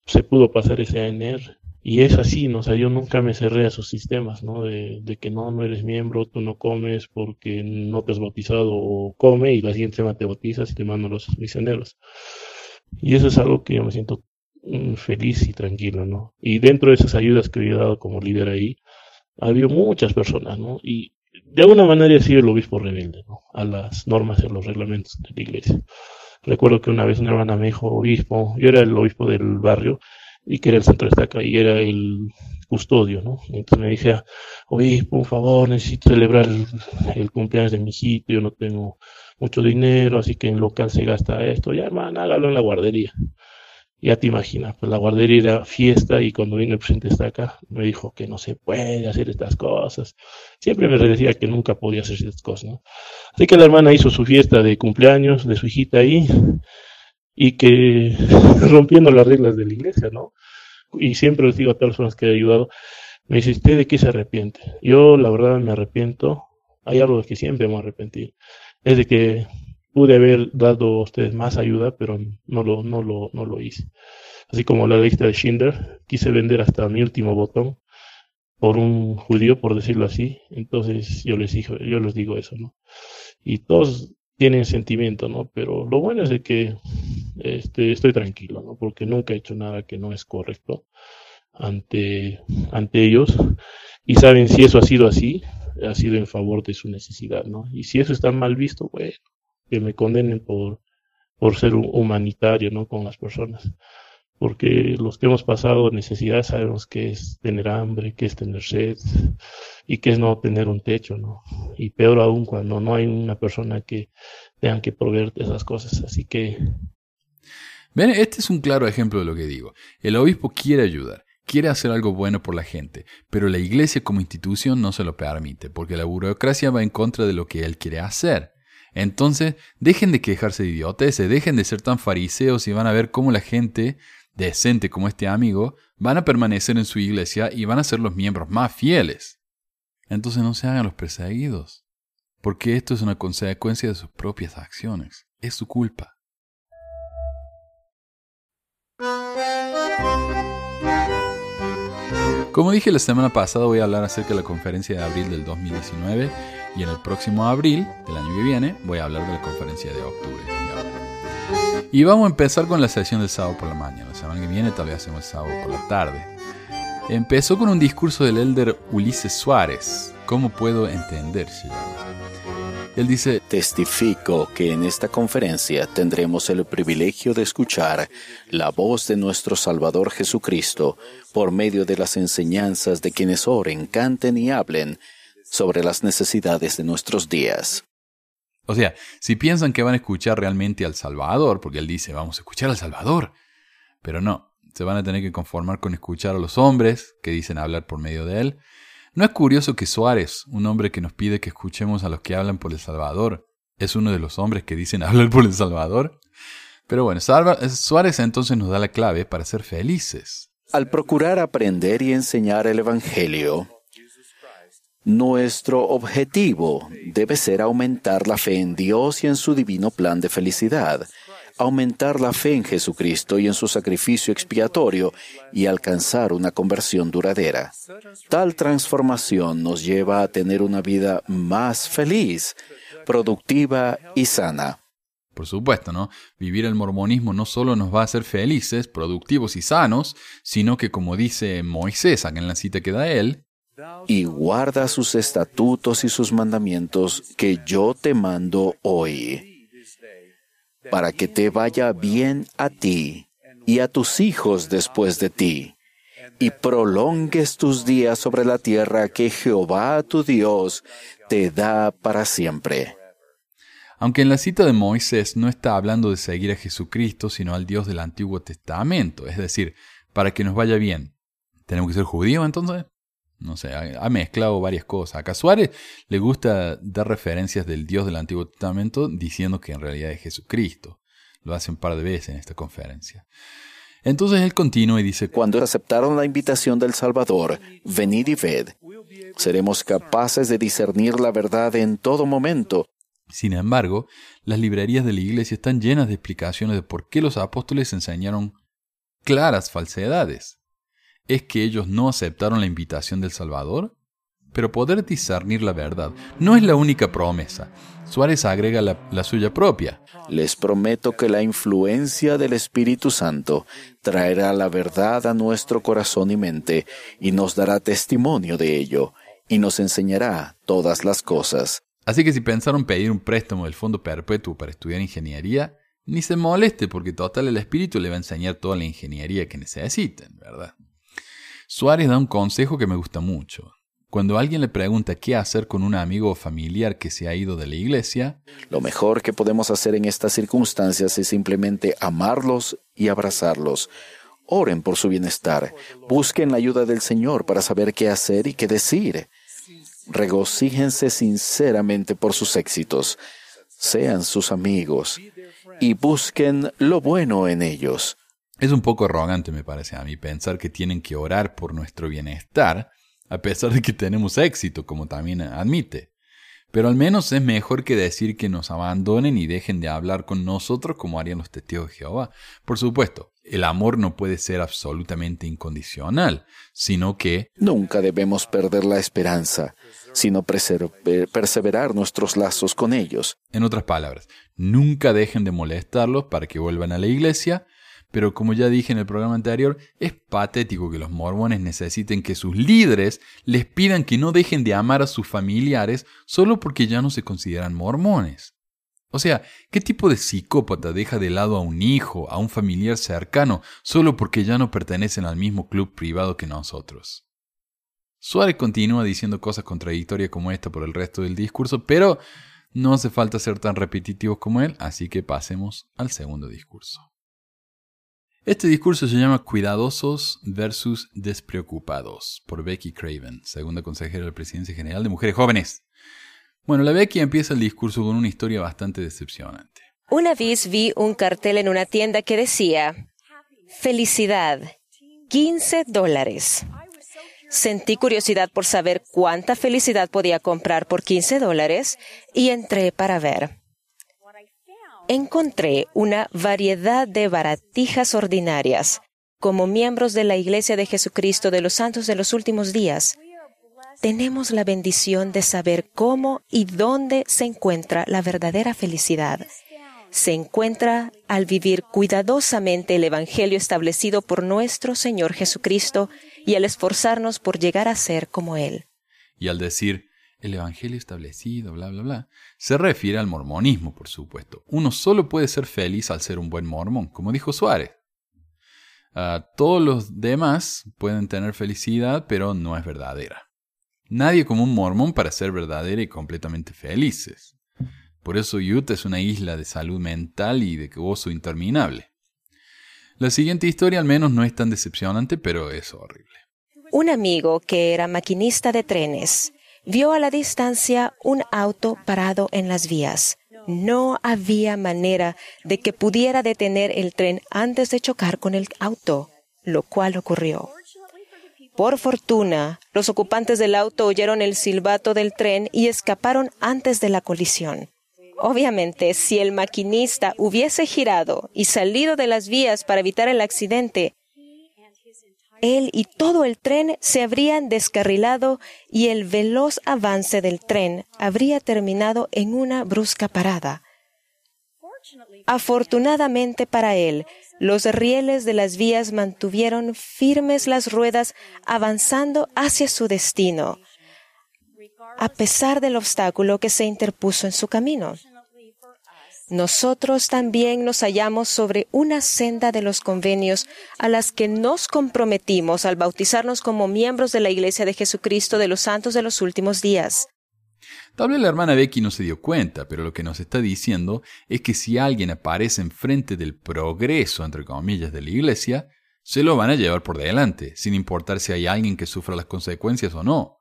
Se pudo pasar ese ANR y es así, ¿no? O sea, yo nunca me cerré a esos sistemas, ¿no? De, de, que no, no eres miembro, tú no comes porque no te has bautizado o come y la siguiente semana te bautizas y te mandan los misioneros. Y eso es algo que yo me siento mm, feliz y tranquilo, ¿no? Y dentro de esas ayudas que he dado como líder ahí, ha habido muchas personas, ¿no? Y de alguna manera he sido el obispo rebelde, ¿no? A las normas y a los reglamentos de la iglesia. Recuerdo que una vez una hermana me dijo, obispo, yo era el obispo del barrio, y que era el centro de estaca y era el custodio, ¿no? Entonces me dije, oye, por favor, necesito celebrar el, cumpleaños de mi hijito, yo no tengo mucho dinero, así que en local se gasta esto, ya hermano, hágalo en la guardería. Ya te imaginas, pues la guardería era fiesta y cuando vino el presidente está acá, me dijo que no se puede hacer estas cosas. Siempre me decía que nunca podía hacer estas cosas, ¿no? Así que la hermana hizo su fiesta de cumpleaños de su hijita ahí y que rompiendo las reglas de la iglesia, ¿no? Y siempre les digo a todas las personas que he ayudado, me dice, ¿usted de qué se arrepiente? Yo la verdad me arrepiento, hay algo de que siempre me arrepentí, es de que pude haber dado a ustedes más ayuda, pero no lo, no lo, no lo hice. Así como la lista de Schindler, quise vender hasta mi último botón por un judío, por decirlo así. Entonces yo les digo, yo les digo eso, ¿no? Y todos tienen sentimiento, ¿no? Pero lo bueno es que este, estoy tranquilo, ¿no? Porque nunca he hecho nada que no es correcto ante, ante ellos. Y saben si eso ha sido así, ha sido en favor de su necesidad, ¿no? Y si eso está mal visto, bueno, que me condenen por, por ser humanitario, ¿no? Con las personas. Porque los que hemos pasado necesidad sabemos que es tener hambre, que es tener sed y que es no tener un techo, ¿no? Y peor aún cuando no hay una persona que tenga que proveerte esas cosas. Así que... Ven, este es un claro ejemplo de lo que digo. El obispo quiere ayudar, quiere hacer algo bueno por la gente, pero la iglesia como institución no se lo permite, porque la burocracia va en contra de lo que él quiere hacer. Entonces, dejen de quejarse de idioteces, dejen de ser tan fariseos y van a ver cómo la gente decente como este amigo van a permanecer en su iglesia y van a ser los miembros más fieles. Entonces no se hagan los perseguidos, porque esto es una consecuencia de sus propias acciones, es su culpa. Como dije la semana pasada, voy a hablar acerca de la conferencia de abril del 2019 y en el próximo abril del año que viene voy a hablar de la conferencia de octubre. Y vamos a empezar con la sesión del sábado por la mañana. La semana que viene tal vez hacemos el sábado por la tarde. Empezó con un discurso del elder Ulises Suárez. ¿Cómo puedo entender? Él dice, Testifico que en esta conferencia tendremos el privilegio de escuchar la voz de nuestro Salvador Jesucristo por medio de las enseñanzas de quienes oren, canten y hablen sobre las necesidades de nuestros días. O sea, si piensan que van a escuchar realmente al Salvador, porque él dice, vamos a escuchar al Salvador, pero no, se van a tener que conformar con escuchar a los hombres que dicen hablar por medio de él. ¿No es curioso que Suárez, un hombre que nos pide que escuchemos a los que hablan por el Salvador, es uno de los hombres que dicen hablar por el Salvador? Pero bueno, Suárez entonces nos da la clave para ser felices. Al procurar aprender y enseñar el Evangelio, nuestro objetivo debe ser aumentar la fe en Dios y en su divino plan de felicidad, aumentar la fe en Jesucristo y en su sacrificio expiatorio y alcanzar una conversión duradera. Tal transformación nos lleva a tener una vida más feliz, productiva y sana. Por supuesto, ¿no? Vivir el mormonismo no solo nos va a hacer felices, productivos y sanos, sino que como dice Moisés en la cita que da él, y guarda sus estatutos y sus mandamientos que yo te mando hoy, para que te vaya bien a ti y a tus hijos después de ti, y prolongues tus días sobre la tierra que Jehová tu Dios te da para siempre. Aunque en la cita de Moisés no está hablando de seguir a Jesucristo, sino al Dios del Antiguo Testamento, es decir, para que nos vaya bien. ¿Tenemos que ser judíos entonces? No sé, ha, mezclado varias cosas. A Suárez le gusta dar referencias del Dios del Antiguo Testamento diciendo que en realidad es Jesucristo. Lo hace un par de veces en esta conferencia. Entonces él continúa y dice, Cuando aceptaron la invitación del Salvador, venid y ved, seremos capaces de discernir la verdad en todo momento. Sin embargo, las librerías de la iglesia están llenas de explicaciones de por qué los apóstoles enseñaron claras falsedades. ¿Es que ellos no aceptaron la invitación del Salvador? Pero poder discernir la verdad no es la única promesa. Suárez agrega la, suya propia. Les prometo que la influencia del Espíritu Santo traerá la verdad a nuestro corazón y mente y nos dará testimonio de ello y nos enseñará todas las cosas. Así que si pensaron pedir un préstamo del Fondo Perpetuo para estudiar ingeniería, ni se moleste porque total el Espíritu le va a enseñar toda la ingeniería que necesiten, ¿verdad? Suárez da un consejo que me gusta mucho. Cuando alguien le pregunta qué hacer con un amigo o familiar que se ha ido de la iglesia, Lo mejor que podemos hacer en estas circunstancias es simplemente amarlos y abrazarlos. Oren por su bienestar. Busquen la ayuda del Señor para saber qué hacer y qué decir. Regocíjense sinceramente por sus éxitos. Sean sus amigos y busquen lo bueno en ellos. Es un poco arrogante, me parece a mí, pensar que tienen que orar por nuestro bienestar, a pesar de que tenemos éxito, como también admite. Pero al menos es mejor que decir que nos abandonen y dejen de hablar con nosotros como harían los testigos de Jehová. Por supuesto, el amor no puede ser absolutamente incondicional, sino que Nunca debemos perder la esperanza, sino eh, perseverar nuestros lazos con ellos. En otras palabras, nunca dejen de molestarlos para que vuelvan a la iglesia, pero como ya dije en el programa anterior, es patético que los mormones necesiten que sus líderes les pidan que no dejen de amar a sus familiares solo porque ya no se consideran mormones. O sea, ¿qué tipo de psicópata deja de lado a un hijo, a un familiar cercano, solo porque ya no pertenecen al mismo club privado que nosotros? Suárez continúa diciendo cosas contradictorias como esta por el resto del discurso, pero no hace falta ser tan repetitivos como él, así que pasemos al segundo discurso. Este discurso se llama Cuidadosos versus Despreocupados por Becky Craven, segunda consejera de la Presidencia General de Mujeres Jóvenes. Bueno, la Becky empieza el discurso con una historia bastante decepcionante. Una vez vi un cartel en una tienda que decía, Felicidad, 15 dólares. Sentí curiosidad por saber cuánta felicidad podía comprar por 15 dólares y entré para ver. Encontré una variedad de baratijas ordinarias. Como miembros de la Iglesia de Jesucristo de los Santos de los Últimos Días, tenemos la bendición de saber cómo y dónde se encuentra la verdadera felicidad. Se encuentra al vivir cuidadosamente el Evangelio establecido por nuestro Señor Jesucristo y al esforzarnos por llegar a ser como Él. Y al decir el Evangelio establecido, bla, bla, bla, se refiere al mormonismo, por supuesto. Uno solo puede ser feliz al ser un buen mormón, como dijo Suárez. Ah, todos los demás pueden tener felicidad, pero no es verdadera. Nadie como un mormón para ser verdadera y completamente felices. Por eso Utah es una isla de salud mental y de gozo interminable. La siguiente historia al menos no es tan decepcionante, pero es horrible. Un amigo que era maquinista de trenes vio a la distancia un auto parado en las vías. No había manera de que pudiera detener el tren antes de chocar con el auto, lo cual ocurrió. Por fortuna, los ocupantes del auto oyeron el silbato del tren y escaparon antes de la colisión. Obviamente, si el maquinista hubiese girado y salido de las vías para evitar el accidente, él y todo el tren se habrían descarrilado y el veloz avance del tren habría terminado en una brusca parada. Afortunadamente para él, los rieles de las vías mantuvieron firmes las ruedas avanzando hacia su destino, a pesar del obstáculo que se interpuso en su camino. Nosotros también nos hallamos sobre una senda de los convenios a las que nos comprometimos al bautizarnos como miembros de la Iglesia de Jesucristo de los Santos de los Últimos Días. Tal vez la hermana Becky no se dio cuenta, pero lo que nos está diciendo es que si alguien aparece enfrente del progreso, entre comillas, de la iglesia, se lo van a llevar por delante, sin importar si hay alguien que sufra las consecuencias o no.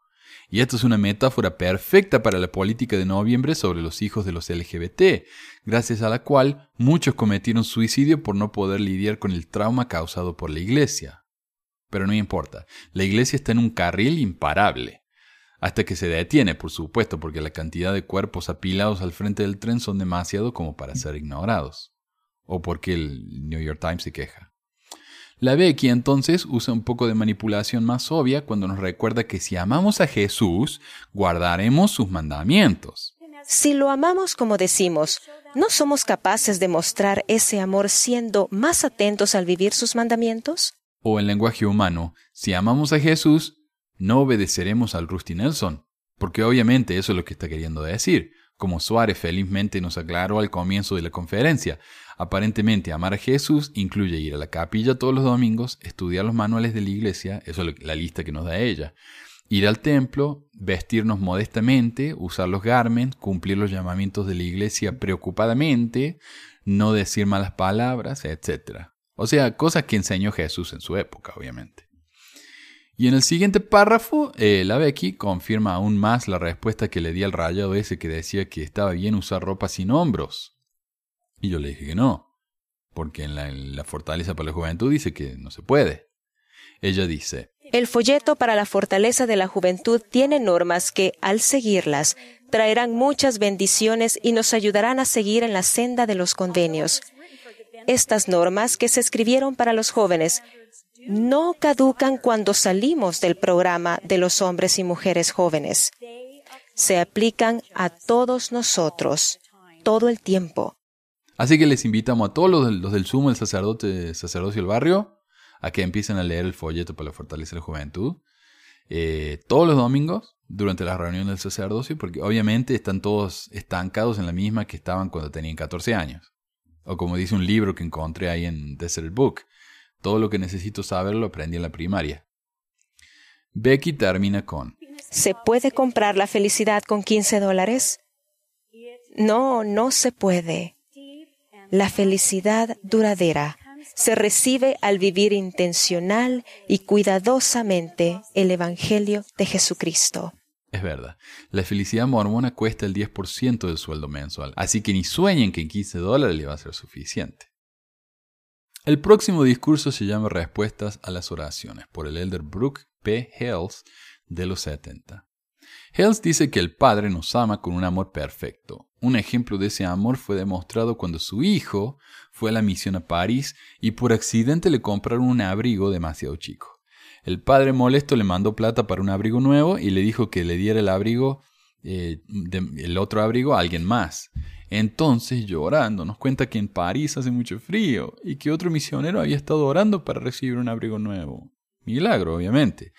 Y esto es una metáfora perfecta para la política de noviembre sobre los hijos de los LGBT, gracias a la cual muchos cometieron suicidio por no poder lidiar con el trauma causado por la iglesia. Pero no importa, la iglesia está en un carril imparable. Hasta que se detiene, por supuesto, porque la cantidad de cuerpos apilados al frente del tren son demasiado como para ser ignorados. O porque el New York Times se queja. La Becky entonces usa un poco de manipulación más obvia cuando nos recuerda que si amamos a Jesús, guardaremos sus mandamientos. Si lo amamos como decimos, ¿no somos capaces de mostrar ese amor siendo más atentos al vivir sus mandamientos? O en lenguaje humano, si amamos a Jesús, no obedeceremos al Rusty Nelson, porque obviamente eso es lo que está queriendo decir, como Suárez felizmente nos aclaró al comienzo de la conferencia. Aparentemente amar a Jesús incluye ir a la capilla todos los domingos, estudiar los manuales de la iglesia, eso es la lista que nos da ella, Ir al templo, vestirnos modestamente, usar los garments, cumplir los llamamientos de la iglesia preocupadamente, no decir malas palabras, etc. O sea, cosas que enseñó Jesús en su época, obviamente. Y en el siguiente párrafo, eh, la Becky confirma aún más la respuesta que le di al rayado ese que decía que estaba bien usar ropa sin hombros. Y yo le dije que no, porque en la, en la Fortaleza para la Juventud dice que no se puede. Ella dice, El folleto para la fortaleza de la juventud tiene normas que, al seguirlas, traerán muchas bendiciones y nos ayudarán a seguir en la senda de los convenios. Estas normas que se escribieron para los jóvenes no caducan cuando salimos del programa de los hombres y mujeres jóvenes. Se aplican a todos nosotros, todo el tiempo. Así que les invitamos a todos los, del- del sumo, el sacerdote, sacerdocio del barrio, a que empiecen a leer el folleto para la fortaleza la juventud. eh, todos los domingos, durante la reunión del sacerdocio, porque obviamente están todos estancados en la misma que estaban cuando tenían 14 años. O como dice un libro que encontré ahí en Desert Book, todo lo que necesito saber lo aprendí en la primaria. Becky termina con, ¿Se puede comprar la felicidad con 15 dólares? No, no se puede. La felicidad duradera se recibe al vivir intencional y cuidadosamente el Evangelio de Jesucristo. Es verdad, la felicidad mormona cuesta el 10% del sueldo mensual, así que ni sueñen que en 15 dólares le va a ser suficiente. El próximo discurso se llama Respuestas a las oraciones por el elder Brooke P. Hales de los 70. Hales dice que el Padre nos ama con un amor perfecto. Un ejemplo de ese amor fue demostrado cuando su hijo fue a la misión a París y por accidente le compraron un abrigo demasiado chico. El padre molesto le mandó plata para un abrigo nuevo y le dijo que le diera el abrigo, eh, el otro abrigo a alguien más. Entonces, llorando, nos cuenta que en París hace mucho frío y que otro misionero había estado orando para recibir un abrigo nuevo. Milagro, obviamente.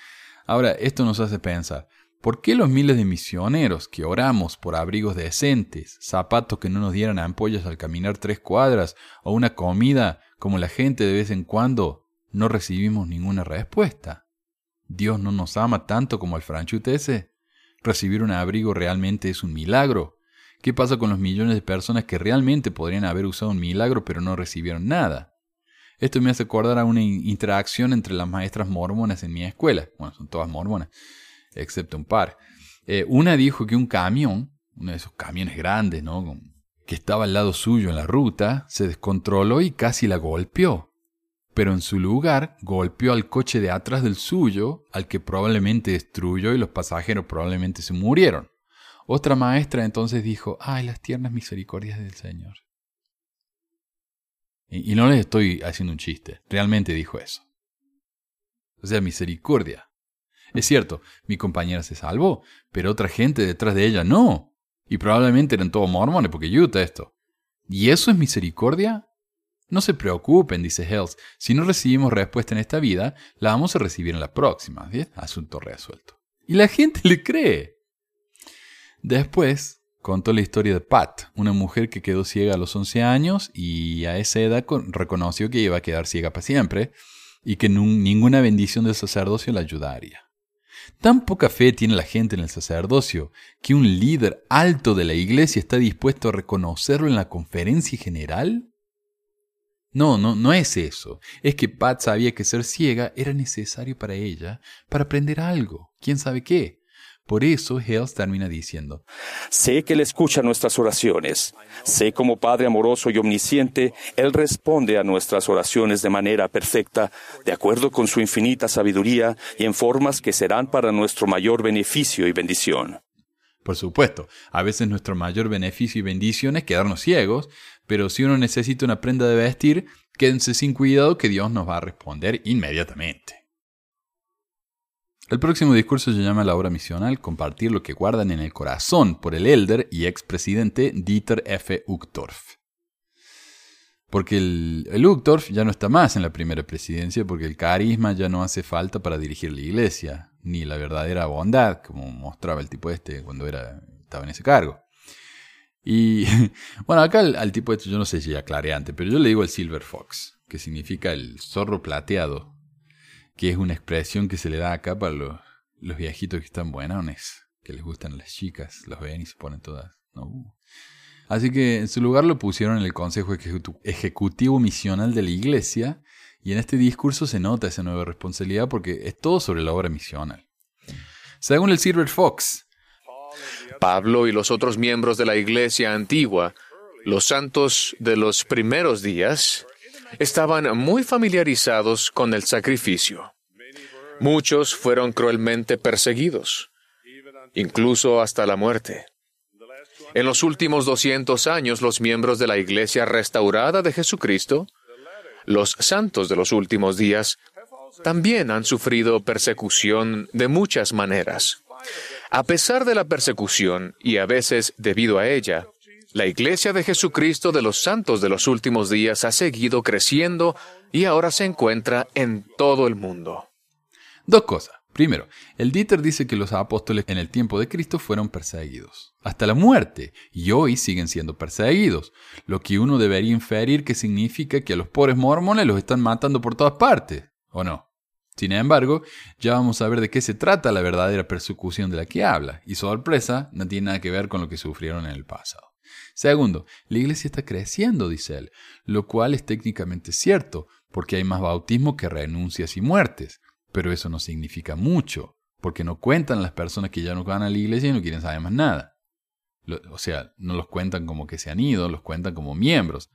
Ahora, esto nos hace pensar, ¿por qué los miles de misioneros que oramos por abrigos decentes, zapatos que no nos dieran ampollas al caminar tres cuadras o una comida como la gente de vez en cuando, no recibimos ninguna respuesta? ¿Dios no nos ama tanto como el franchute ese? ¿Recibir un abrigo realmente es un milagro? ¿Qué pasa con los millones de personas que realmente podrían haber usado un milagro pero no recibieron nada? Esto me hace acordar a una in- interacción entre las maestras mormonas en mi escuela. Bueno, son todas mormonas, excepto un par. Eh, una dijo que un camión, uno de esos camiones grandes, ¿no? Que estaba al lado suyo en la ruta, se descontroló y casi la golpeó. Pero en su lugar golpeó al coche de atrás del suyo, al que probablemente destruyó y los pasajeros probablemente se murieron. Otra maestra entonces dijo, ay, las tiernas misericordias del Señor. Y, no les estoy haciendo un chiste, realmente dijo eso. O sea, misericordia. Es cierto, mi compañera se salvó, pero otra gente detrás de ella no. Y probablemente eran todos mormones, porque Utah esto. ¿Y eso es misericordia? No se preocupen, dice Hells. Si no recibimos respuesta en esta vida, la vamos a recibir en la próxima. ¿Bien? Asunto resuelto. Y la gente le cree. Después contó la historia de Pat, una mujer que quedó ciega a los 11 años y a esa edad con- reconoció que iba a quedar ciega para siempre y que ninguna bendición del sacerdocio la ayudaría. Tan poca fe tiene la gente en el sacerdocio que un líder alto de la iglesia está dispuesto a reconocerlo en la conferencia general. No, no, no es eso. Es que Pat sabía que ser ciega era necesario para ella para aprender algo. ¿Quién sabe qué? Por eso Hales termina diciendo, Sé que Él escucha nuestras oraciones. Sé como Padre amoroso y omnisciente, Él responde a nuestras oraciones de manera perfecta, de acuerdo con su infinita sabiduría y en formas que serán para nuestro mayor beneficio y bendición. Por supuesto, a veces nuestro mayor beneficio y bendición es quedarnos ciegos, pero si uno necesita una prenda de vestir, quédense sin cuidado que Dios nos va a responder inmediatamente. El próximo discurso se llama la obra misional, compartir lo que guardan en el corazón por el elder y expresidente Dieter F. Uchtdorf. Porque el, el Uchtdorf ya no está más en la primera presidencia porque el carisma ya no hace falta para dirigir la iglesia, ni la verdadera bondad, como mostraba el tipo este cuando era, estaba en ese cargo. Y bueno, acá al, al tipo este yo no sé si ya aclaré antes, pero yo le digo el Silver Fox, que significa el zorro plateado, que es una expresión que se le da acá para los, los viejitos que están buenones, que les gustan las chicas, los ven y se ponen todas. No. Así que en su lugar lo pusieron en el Consejo Ejecutivo Misional de la Iglesia y en este discurso se nota esa nueva responsabilidad porque es todo sobre la obra misional. Según el Silver Fox, Pablo y los otros miembros de la Iglesia antigua, los santos de los primeros días, estaban muy familiarizados con el sacrificio. Muchos fueron cruelmente perseguidos, incluso hasta la muerte. En los últimos 200 años, los miembros de la Iglesia restaurada de Jesucristo, los santos de los últimos días, también han sufrido persecución de muchas maneras. A pesar de la persecución, y a veces debido a ella, la Iglesia de Jesucristo de los Santos de los últimos días ha seguido creciendo y ahora se encuentra en todo el mundo. Dos cosas. Primero, el Dieter dice que los apóstoles en el tiempo de Cristo fueron perseguidos, hasta la muerte, y hoy siguen siendo perseguidos, lo que uno debería inferir que significa que a los pobres mormones los están matando por todas partes, ¿o no? Sin embargo, ya vamos a ver de qué se trata la verdadera persecución de la que habla, y sorpresa, no tiene nada que ver con lo que sufrieron en el pasado. Segundo, la iglesia está creciendo, dice él, lo cual es técnicamente cierto, porque hay más bautismo que renuncias y muertes, pero eso no significa mucho, porque no cuentan las personas que ya no van a la iglesia y no quieren saber más nada. O sea, no los cuentan como que se han ido, los cuentan como miembros.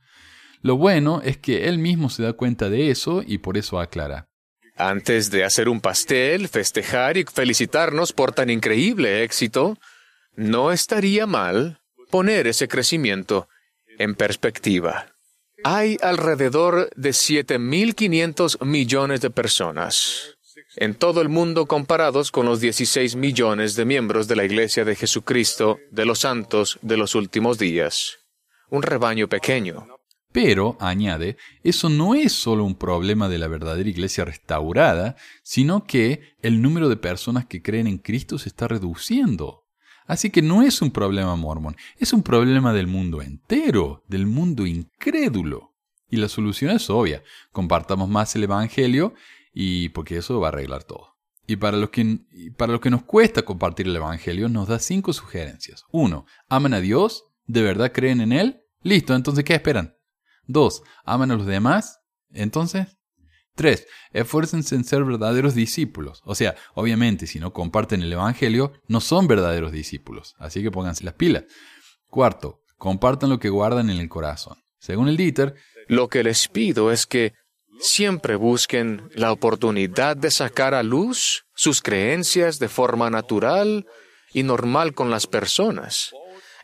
Lo bueno es que él mismo se da cuenta de eso y por eso aclara. Antes de hacer un pastel, festejar y felicitarnos por tan increíble éxito, no estaría mal poner ese crecimiento en perspectiva. Hay alrededor de 7.500 millones de personas en todo el mundo comparados con los 16 millones de miembros de la Iglesia de Jesucristo de los Santos de los últimos días. Un rebaño pequeño. Pero, añade, eso no es solo un problema de la verdadera iglesia restaurada, sino que el número de personas que creen en Cristo se está reduciendo. Así que no es un problema mormón, es un problema del mundo entero, del mundo incrédulo. Y la solución es obvia, compartamos más el Evangelio y porque eso va a arreglar todo. Y para los que, para lo que nos cuesta compartir el Evangelio, nos da cinco sugerencias. Uno, ¿aman a Dios? ¿De verdad creen en Él? Listo, entonces ¿qué esperan? Dos, ¿aman a los demás? Entonces, Tres, esfuércense en ser verdaderos discípulos. O sea, obviamente, si no comparten el Evangelio, no son verdaderos discípulos. Así que pónganse las pilas. Cuarto, compartan lo que guardan en el corazón. Según el Dieter, lo que les pido es que siempre busquen la oportunidad de sacar a luz sus creencias de forma natural y normal con las personas,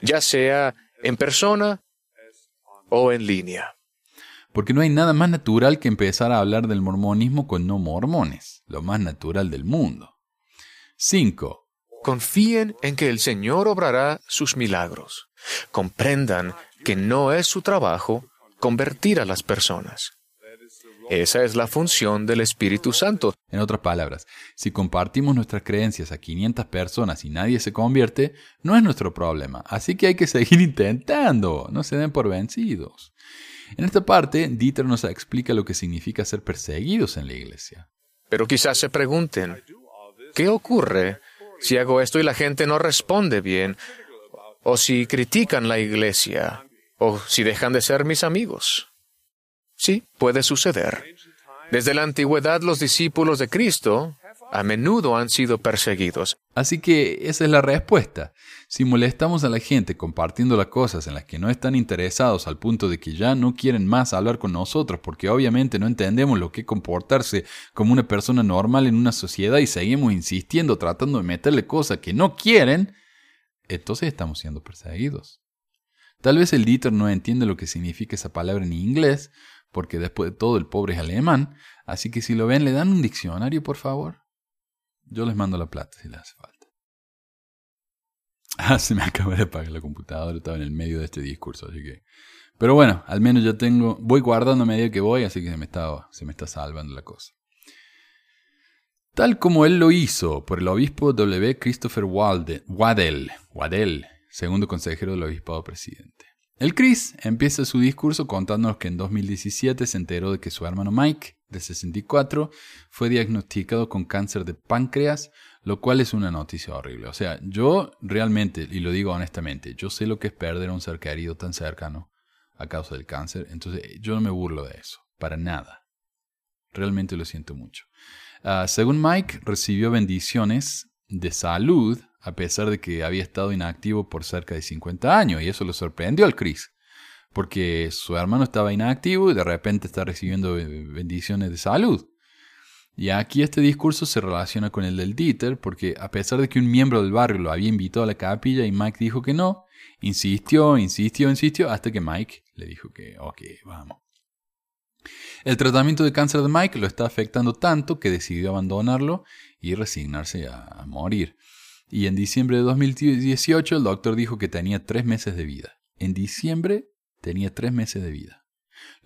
ya sea en persona o en línea porque no hay nada más natural que empezar a hablar del mormonismo con no mormones, lo más natural del mundo. 5. Confíen en que el Señor obrará sus milagros. Comprendan que no es su trabajo convertir a las personas. Esa es la función del Espíritu Santo. En otras palabras, si compartimos nuestras creencias a 500 personas y nadie se convierte, no es nuestro problema. Así que hay que seguir intentando. No se den por vencidos. En esta parte, Dieter nos explica lo que significa ser perseguidos en la iglesia. Pero quizás se pregunten, ¿qué ocurre si hago esto y la gente no responde bien? ¿O si critican la iglesia? ¿O si dejan de ser mis amigos? Sí, puede suceder. Desde la antigüedad los discípulos de Cristo a menudo han sido perseguidos. Así que esa es la respuesta. Si molestamos a la gente compartiendo las cosas en las que no están interesados al punto de que ya no quieren más hablar con nosotros porque obviamente no entendemos lo que es comportarse como una persona normal en una sociedad y seguimos insistiendo tratando de meterle cosas que no quieren, entonces estamos siendo perseguidos. Tal vez el Dieter no entiende lo que significa esa palabra en inglés, porque después de todo el pobre es alemán, así que si lo ven le dan un diccionario, por favor. Yo les mando la plata si les hace falta. Ah, se me acaba de apagar la computadora, estaba en el medio de este discurso, así que... Pero bueno, al menos ya tengo... Voy guardando a medida que voy, así que se me está, se me está salvando la cosa. Tal como él lo hizo por el obispo W. Christopher Waddell, Waddell, segundo consejero del obispado presidente. El Chris empieza su discurso contándonos que en 2017 se enteró de que su hermano Mike, de 64, fue diagnosticado con cáncer de páncreas, Lo cual es una noticia horrible. O sea, yo realmente, y lo digo honestamente, yo sé lo que es perder a un ser querido tan cercano a causa del cáncer. Entonces, yo no me burlo de eso, para nada. Realmente lo siento mucho. Ah, según Mike, recibió bendiciones de salud a pesar de que había estado inactivo por cerca de 50 años, y eso lo sorprendió al Chris, porque su hermano estaba inactivo y de repente está recibiendo bendiciones de salud. Y aquí este discurso se relaciona con el del Dieter, porque a pesar de que un miembro del barrio lo había invitado a la capilla y Mike dijo que no, insistió, insistió, insistió, hasta que Mike le dijo que, ok, vamos. El tratamiento de cáncer de Mike lo está afectando tanto que decidió abandonarlo y resignarse a, morir. Y en diciembre de 2018 el doctor dijo que tenía tres meses de vida. En diciembre tenía tres meses de vida.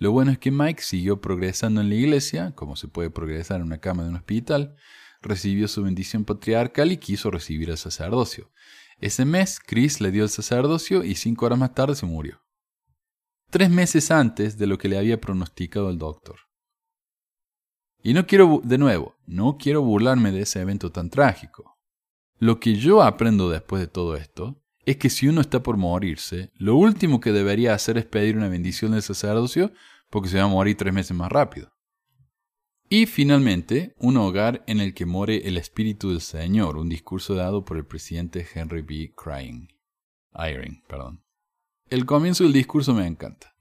Lo bueno es que Mike siguió progresando en la iglesia, como se puede progresar en una cama de un hospital, recibió su bendición patriarcal y quiso recibir el sacerdocio. Ese mes, Chris le dio el sacerdocio y cinco horas más tarde se murió tres meses antes de lo que le había pronosticado el doctor. Y no quiero, de nuevo, no quiero burlarme de ese evento tan trágico. Lo que yo aprendo después de todo esto es que si uno está por morirse, lo último que debería hacer es pedir una bendición del sacerdocio porque se va a morir tres meses más rápido. Y finalmente, un hogar en el que more el Espíritu del Señor, un discurso dado por el presidente Henry B. Crying. Perdón. El comienzo del discurso me encanta.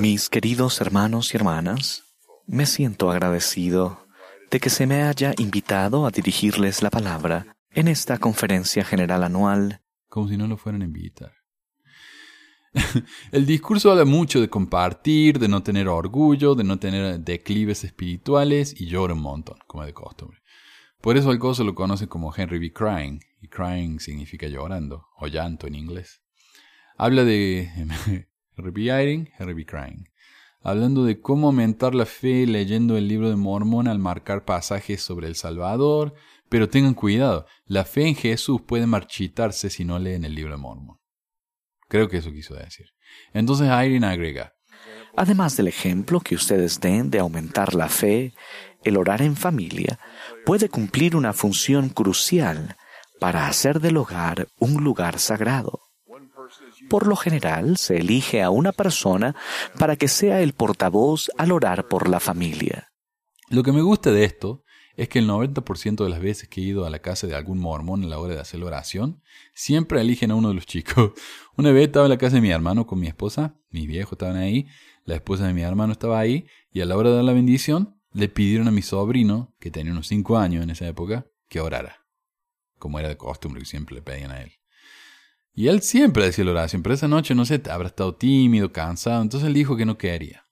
Mis queridos hermanos y hermanas, me siento agradecido de que se me haya invitado a dirigirles la palabra en esta conferencia general anual. Como si no lo fueran a invitar. El discurso habla mucho de compartir, de no tener orgullo, de no tener declives espirituales y llora un montón, como de costumbre. Por eso el gozo lo conoce como Henry B. Crying, y crying significa llorando, o llanto en inglés. Habla de Harry B. Harry Crying. Hablando de cómo aumentar la fe leyendo el libro de Mormón al marcar pasajes sobre el Salvador. Pero tengan cuidado, la fe en Jesús puede marchitarse si no leen el libro de Mormón. Creo que eso quiso decir. Entonces Irene agrega. Además del ejemplo que ustedes den de aumentar la fe, el orar en familia puede cumplir una función crucial para hacer del hogar un lugar sagrado. Por lo general, se elige a una persona para que sea el portavoz al orar por la familia. Lo que me gusta de esto es que el 90% de las veces que he ido a la casa de algún mormón a la hora de hacer la oración, siempre eligen a uno de los chicos. Una vez estaba en la casa de mi hermano con mi esposa, mis viejos estaban ahí, la esposa de mi hermano estaba ahí, y a la hora de dar la bendición, le pidieron a mi sobrino, que tenía unos 5 años en esa época, que orara, como era de costumbre que siempre le pedían a él. Y él siempre decía la oración, pero esa noche, no sé, habrá estado tímido, cansado, entonces él dijo que no quería.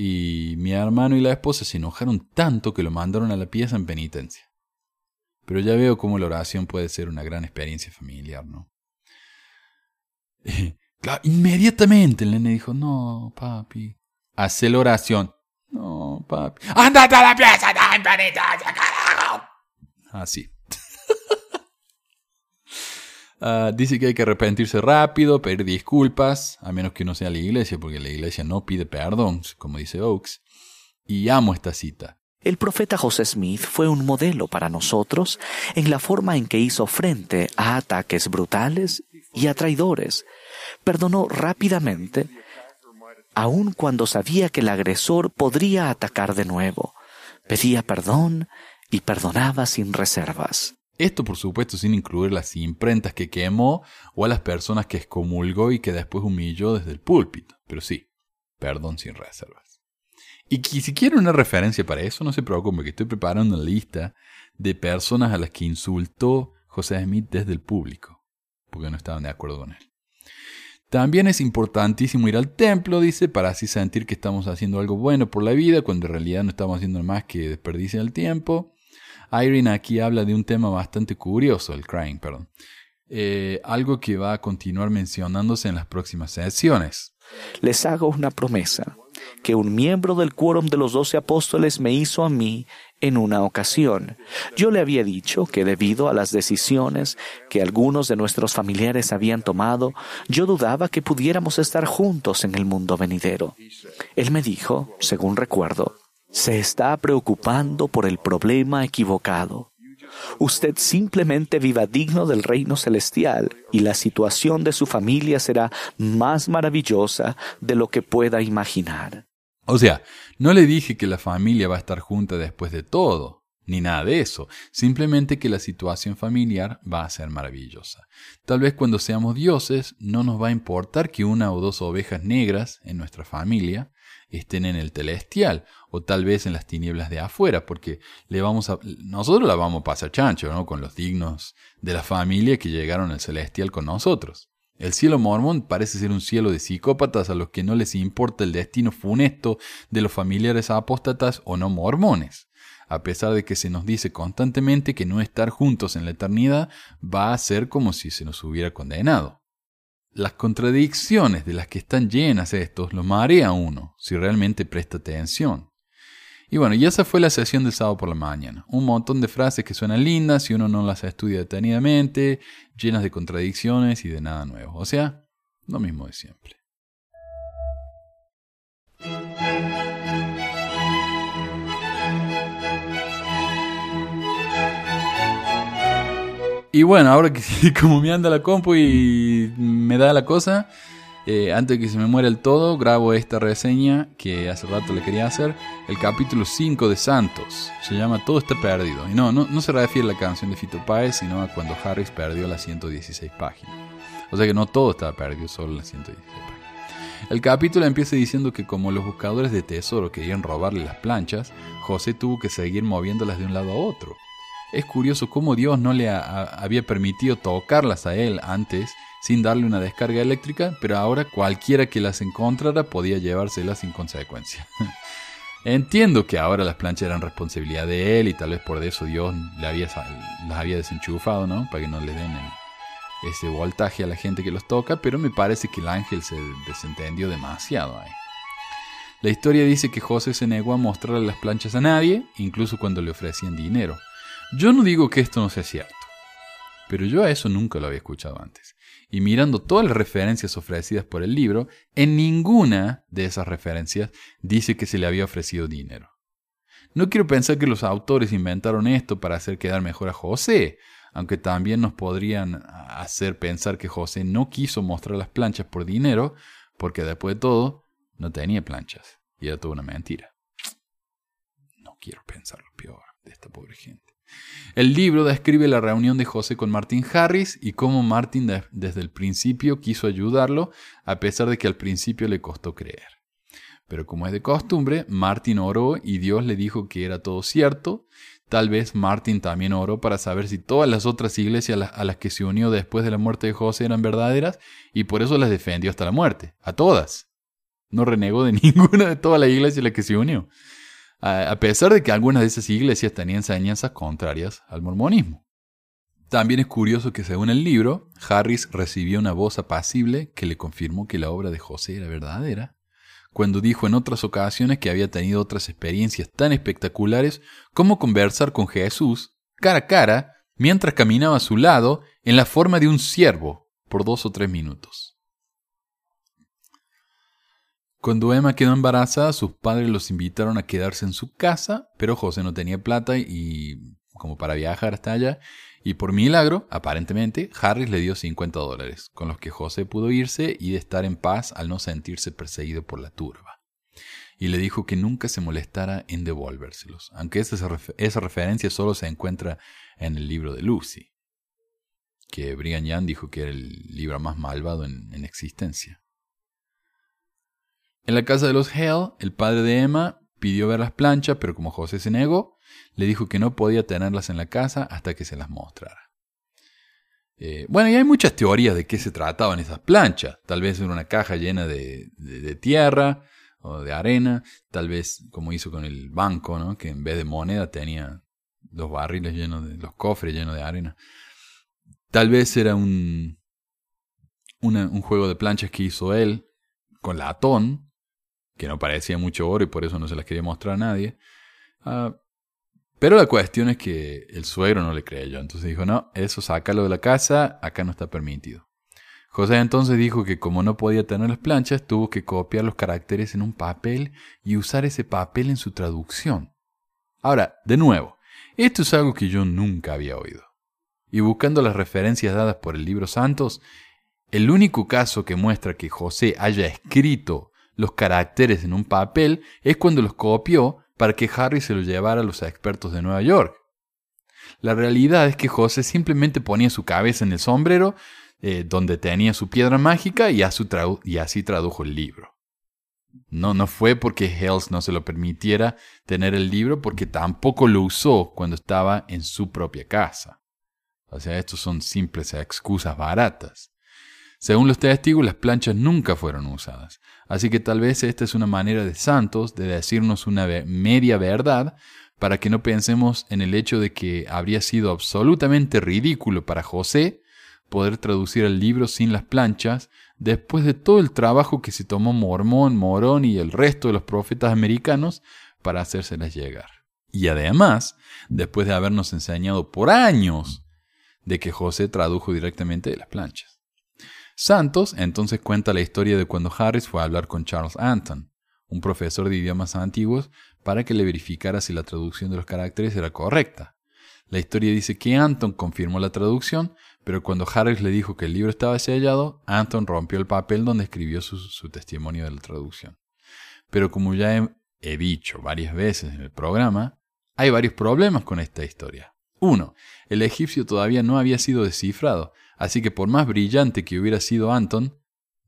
Y mi hermano y la esposa se enojaron tanto que lo mandaron a la pieza en penitencia. Pero ya veo cómo la oración puede ser una gran experiencia familiar, ¿no? claro, inmediatamente el nene dijo, no, papi, hace la oración. No, papi. ¡Andate a la pieza penitencia, carajo! Así. Ah, dice que hay que arrepentirse rápido, pedir disculpas, a menos que uno sea la iglesia, porque la iglesia no pide perdón, como dice Oaks. Y amo esta cita. El profeta José Smith fue un modelo para nosotros en la forma en que hizo frente a ataques brutales y a traidores. Perdonó rápidamente, aun cuando sabía que el agresor podría atacar de nuevo. Pedía perdón y perdonaba sin reservas. Esto por supuesto sin incluir las imprentas que quemó o a las personas que excomulgó y que después humilló desde el púlpito. Pero sí, perdón sin reservas. Y si quieren una referencia para eso, no se preocupen, que estoy preparando una lista de personas a las que insultó José Smith desde el público, porque no estaban de acuerdo con él. También es importantísimo ir al templo, dice, para así sentir que estamos haciendo algo bueno por la vida, cuando en realidad no estamos haciendo más que desperdiciar el tiempo. Irene aquí habla de un tema bastante curioso, el crying, perdón. Eh, algo que va a continuar mencionándose en las próximas sesiones. Les hago una promesa que un miembro del quórum de los doce apóstoles me hizo a mí en una ocasión. Yo le había dicho que debido a las decisiones que algunos de nuestros familiares habían tomado, yo dudaba que pudiéramos estar juntos en el mundo venidero. Él me dijo, según recuerdo, se está preocupando por el problema equivocado. Usted simplemente viva digno del reino celestial y la situación de su familia será más maravillosa de lo que pueda imaginar. O sea, no le dije que la familia va a estar junta después de todo, ni nada de eso, simplemente que la situación familiar va a ser maravillosa. Tal vez cuando seamos dioses no nos va a importar que una o dos ovejas negras en nuestra familia estén en el celestial o tal vez en las tinieblas de afuera, porque le vamos nosotros la vamos a pasar chancho, ¿no? Con los dignos de la familia que llegaron al celestial con nosotros. El cielo mormón parece ser un cielo de psicópatas a los que no les importa el destino funesto de los familiares apóstatas o no mormones. A pesar de que se nos dice constantemente que no estar juntos en la eternidad va a ser como si se nos hubiera condenado. Las contradicciones de las que están llenas estos lo marea uno si realmente presta atención. Y bueno, y esa fue la sesión del sábado por la mañana. Un montón de frases que suenan lindas si uno no las estudia detenidamente, llenas de contradicciones y de nada nuevo. O sea, lo mismo de siempre. Y bueno, ahora que como me anda la compu y me da la cosa, eh, antes de que se me muera el todo, grabo esta reseña que hace rato le quería hacer. El capítulo 5 de Santos. Se llama Todo está perdido. Y no, no, no se refiere a la canción de Fito Páez, sino a cuando Harris perdió las 116 páginas. O sea que no todo estaba perdido, solo las 116 páginas. El capítulo empieza diciendo que como los buscadores de tesoro querían robarle las planchas, José tuvo que seguir moviéndolas de un lado a otro. Es curioso cómo Dios no le había permitido tocarlas a él antes sin darle una descarga eléctrica, pero ahora cualquiera que las encontrara podía llevárselas sin consecuencia. Entiendo que ahora las planchas eran responsabilidad de él y tal vez por eso Dios las había desenchufado, ¿no? Para que no le den ese voltaje a la gente que los toca, pero me parece que el ángel se desentendió demasiado ahí. La historia dice que José se negó a mostrarle las planchas a nadie, incluso cuando le ofrecían dinero. Yo no digo que esto no sea cierto, pero yo a eso nunca lo había escuchado antes y mirando todas las referencias ofrecidas por el libro, en ninguna de esas referencias dice que se le había ofrecido dinero. No quiero pensar que los autores inventaron esto para hacer quedar mejor a José, aunque también nos podrían hacer pensar que José no quiso mostrar las planchas por dinero, porque después de todo, no tenía planchas, y era toda una mentira. No quiero pensar lo peor de esta pobre gente. El libro describe la reunión de José con Martin Harris y cómo Martin desde el principio quiso ayudarlo, a pesar de que al principio le costó creer. Pero como es de costumbre, Martin oró y Dios le dijo que era todo cierto. Tal vez Martin también oró para saber si todas las otras iglesias a las que se unió después de la muerte de José eran verdaderas y por eso las defendió hasta la muerte, a todas. No renegó de ninguna de todas las iglesias a las que se unió a pesar de que algunas de esas iglesias tenían enseñanzas contrarias al mormonismo. También es curioso que según el libro, Harris recibió una voz apacible que le confirmó que la obra de José era verdadera, cuando dijo en otras ocasiones que había tenido otras experiencias tan espectaculares como conversar con Jesús cara a cara mientras caminaba a su lado en la forma de un siervo por dos o tres minutos. Cuando Emma quedó embarazada, sus padres los invitaron a quedarse en su casa, pero José no tenía plata y como para viajar hasta allá, y por milagro, aparentemente, Harris le dio 50 dólares, con los que José pudo irse y de estar en paz al no sentirse perseguido por la turba. Y le dijo que nunca se molestara en devolvérselos, aunque esa, esa referencia solo se encuentra en el libro de Lucy, que Brigham Young dijo que era el libro más malvado en existencia. En la casa de los Hale, el padre de Emma pidió ver las planchas, pero como José se negó, le dijo que no podía tenerlas en la casa hasta que se las mostrara. Eh, bueno, y hay muchas teorías de qué se trataban esas planchas. Tal vez era una caja llena de, tierra o de arena, tal vez como hizo con el banco, ¿no? que en vez de moneda tenía los barriles llenos de, los cofres llenos de arena. Tal vez era un, un juego de planchas que hizo él con latón, que no parecía mucho oro y por eso no se las quería mostrar a nadie. Ah, pero la cuestión es que el suegro no le creyó, entonces dijo, no, eso sácalo de la casa, acá no está permitido. José entonces dijo que como no podía tener las planchas, tuvo que copiar los caracteres en un papel y usar ese papel en su traducción. Ahora, de nuevo, Esto es algo que yo nunca había oído. Y buscando las referencias dadas por el libro Santos, el único caso que muestra que José haya escrito los caracteres en un papel es cuando los copió para que Harry se los llevara a los expertos de Nueva York. La realidad es que José simplemente ponía su cabeza en el sombrero eh, donde tenía su piedra mágica y, así tradujo el libro. No, no fue porque Hells no se lo permitiera tener el libro, porque tampoco lo usó cuando estaba en su propia casa. O sea, estos son simples excusas baratas. Según los testigos, las planchas nunca fueron usadas. Así que tal vez esta es una manera de Santos de decirnos una media verdad para que no pensemos en el hecho de que habría sido absolutamente ridículo para José poder traducir el libro sin las planchas después de todo el trabajo que se tomó Mormón, Morón y el resto de los profetas americanos para hacérselas llegar. Y además, después de habernos enseñado por años de que José tradujo directamente de las planchas. Santos entonces cuenta la historia de cuando Harris fue a hablar con Charles Anton, un profesor de idiomas antiguos, para que le verificara si la traducción de los caracteres era correcta. La historia dice que Anton confirmó la traducción, pero cuando Harris le dijo que el libro estaba sellado, Anton rompió el papel donde escribió su, testimonio de la traducción. Pero como ya he, he dicho varias veces en el programa, hay varios problemas con esta historia. Uno, el egipcio todavía no había sido descifrado, así que por más brillante que hubiera sido Anton,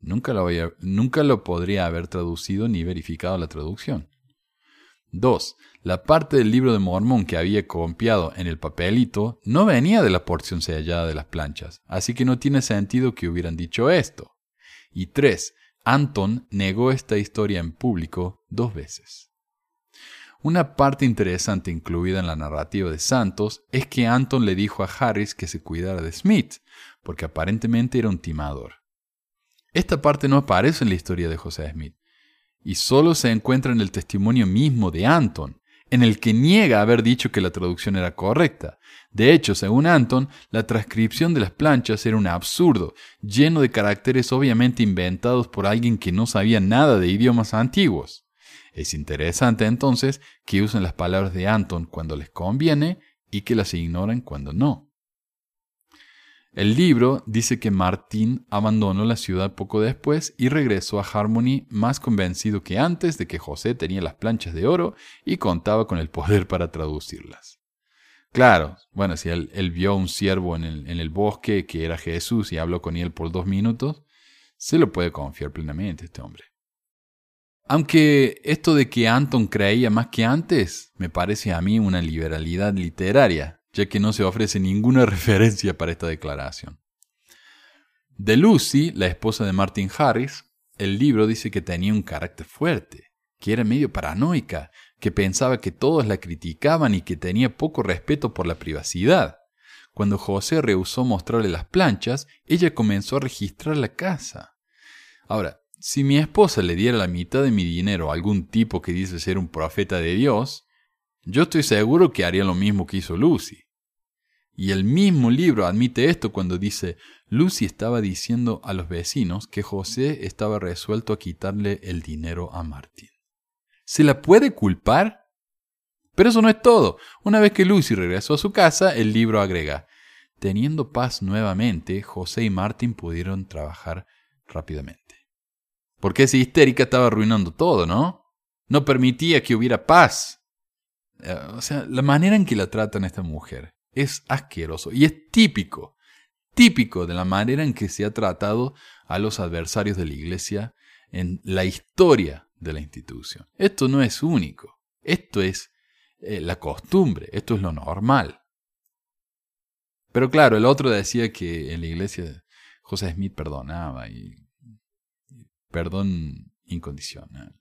nunca lo, podría haber traducido ni verificado la traducción. 2. La parte del libro de Mormón que había copiado en el papelito no venía de la porción sellada de las planchas, así que no tiene sentido que hubieran dicho esto. Y 3. Anton negó esta historia en público dos veces. Una parte interesante incluida en la narrativa de Santos es que Anton le dijo a Harris que se cuidara de Smith, porque aparentemente era un timador. Esta parte no aparece en la historia de José Smith, y solo se encuentra en el testimonio mismo de Anton, en el que niega haber dicho que la traducción era correcta. De hecho, según Anton, la transcripción de las planchas era un absurdo, lleno de caracteres obviamente inventados por alguien que no sabía nada de idiomas antiguos. Es interesante entonces que usen las palabras de Anton cuando les conviene y que las ignoren cuando no. El libro dice que Martín abandonó la ciudad poco después y regresó a Harmony más convencido que antes de que José tenía las planchas de oro y contaba con el poder para traducirlas. Claro, bueno, si él, vio a un siervo en el, en el, bosque que era Jesús y habló con él por dos minutos, se lo puede confiar plenamente este hombre. Aunque esto de que Anton creía más que antes me parece a mí una liberalidad literaria, ya que no se ofrece ninguna referencia para esta declaración. De Lucy, la esposa de Martin Harris, el libro dice que tenía un carácter fuerte, que era medio paranoica, que pensaba que todos la criticaban y que tenía poco respeto por la privacidad. Cuando José rehusó mostrarle las planchas, ella comenzó a registrar la casa. Ahora, si mi esposa le diera la mitad de mi dinero a algún tipo que dice ser un profeta de Dios, yo estoy seguro que haría lo mismo que hizo Lucy. Y el mismo libro admite esto cuando dice, Lucy estaba diciendo a los vecinos que José estaba resuelto a quitarle el dinero a Martín. ¿Se la puede culpar? Pero eso no es todo. Una vez que Lucy regresó a su casa, el libro agrega, teniendo paz nuevamente, José y Martín pudieron trabajar rápidamente. Porque esa histérica estaba arruinando todo, ¿no? No permitía que hubiera paz. Eh, o sea, la manera en que la tratan a esta mujer es asqueroso y es típico, típico de la manera en que se ha tratado a los adversarios de la iglesia en la historia de la institución. Esto no es único, esto es eh, la costumbre, esto es lo normal. Pero claro, el otro decía que en la iglesia José Smith perdonaba y perdón incondicional.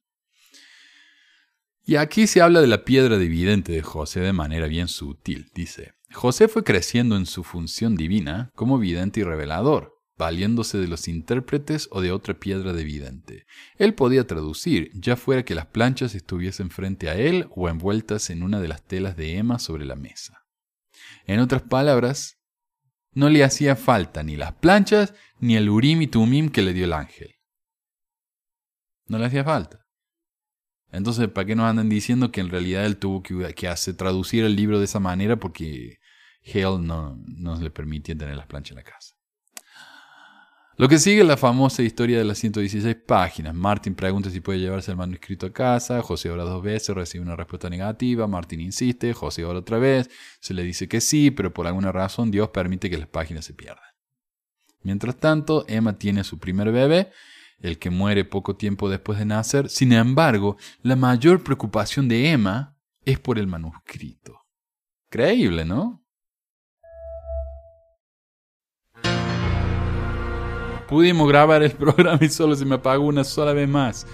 Y aquí se habla de la piedra dividente de José de manera bien sutil. Dice, José fue creciendo en su función divina como vidente y revelador, valiéndose de los intérpretes o de otra piedra de vidente. Él podía traducir, ya fuera que las planchas estuviesen frente a él o envueltas en una de las telas de Emma sobre la mesa. En otras palabras, no le hacía falta ni las planchas ni el urim y tumim que le dio el ángel. No le hacía falta. Entonces, ¿para qué nos andan diciendo que en realidad él tuvo que, hacer, traducir el libro de esa manera porque Hale no, no le permitía tener las planchas en la casa? Lo que sigue es la famosa historia de las 116 páginas. Martin pregunta si puede llevarse el manuscrito a casa. José ora dos veces, recibe una respuesta negativa. Martin insiste, José ora otra vez. Se le dice que sí, pero por alguna razón Dios permite que las páginas se pierdan. Mientras tanto, Emma tiene a su primer bebé, el que muere poco tiempo después de nacer. Sin embargo, la mayor preocupación de Emma es por el manuscrito. Creíble, ¿no? pudimos grabar el programa y solo se me apagó una sola vez más.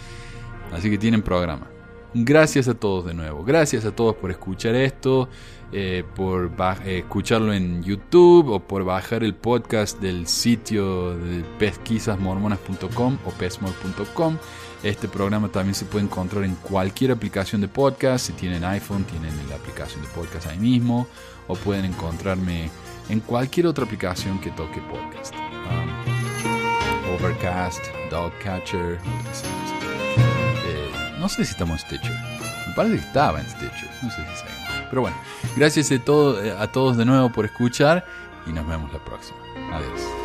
Así que tienen programa. Gracias a todos de nuevo. Gracias a todos por escuchar esto, eh, por eh, escucharlo en YouTube o por bajar el podcast del sitio de pesquisasmormonas.com o pesmor.com. Este programa también se puede encontrar en cualquier aplicación de podcast. Si tienen iPhone, tienen la aplicación de podcast ahí mismo. O pueden encontrarme en cualquier otra aplicación que toque podcast. Um, Overcast, Dogcatcher. Eh, no sé si estamos en Stitcher. Me parece que estaba en Stitcher. No sé si seguimos. Pero bueno, gracias a, todo, a todos de nuevo por escuchar y nos vemos la próxima. Adiós.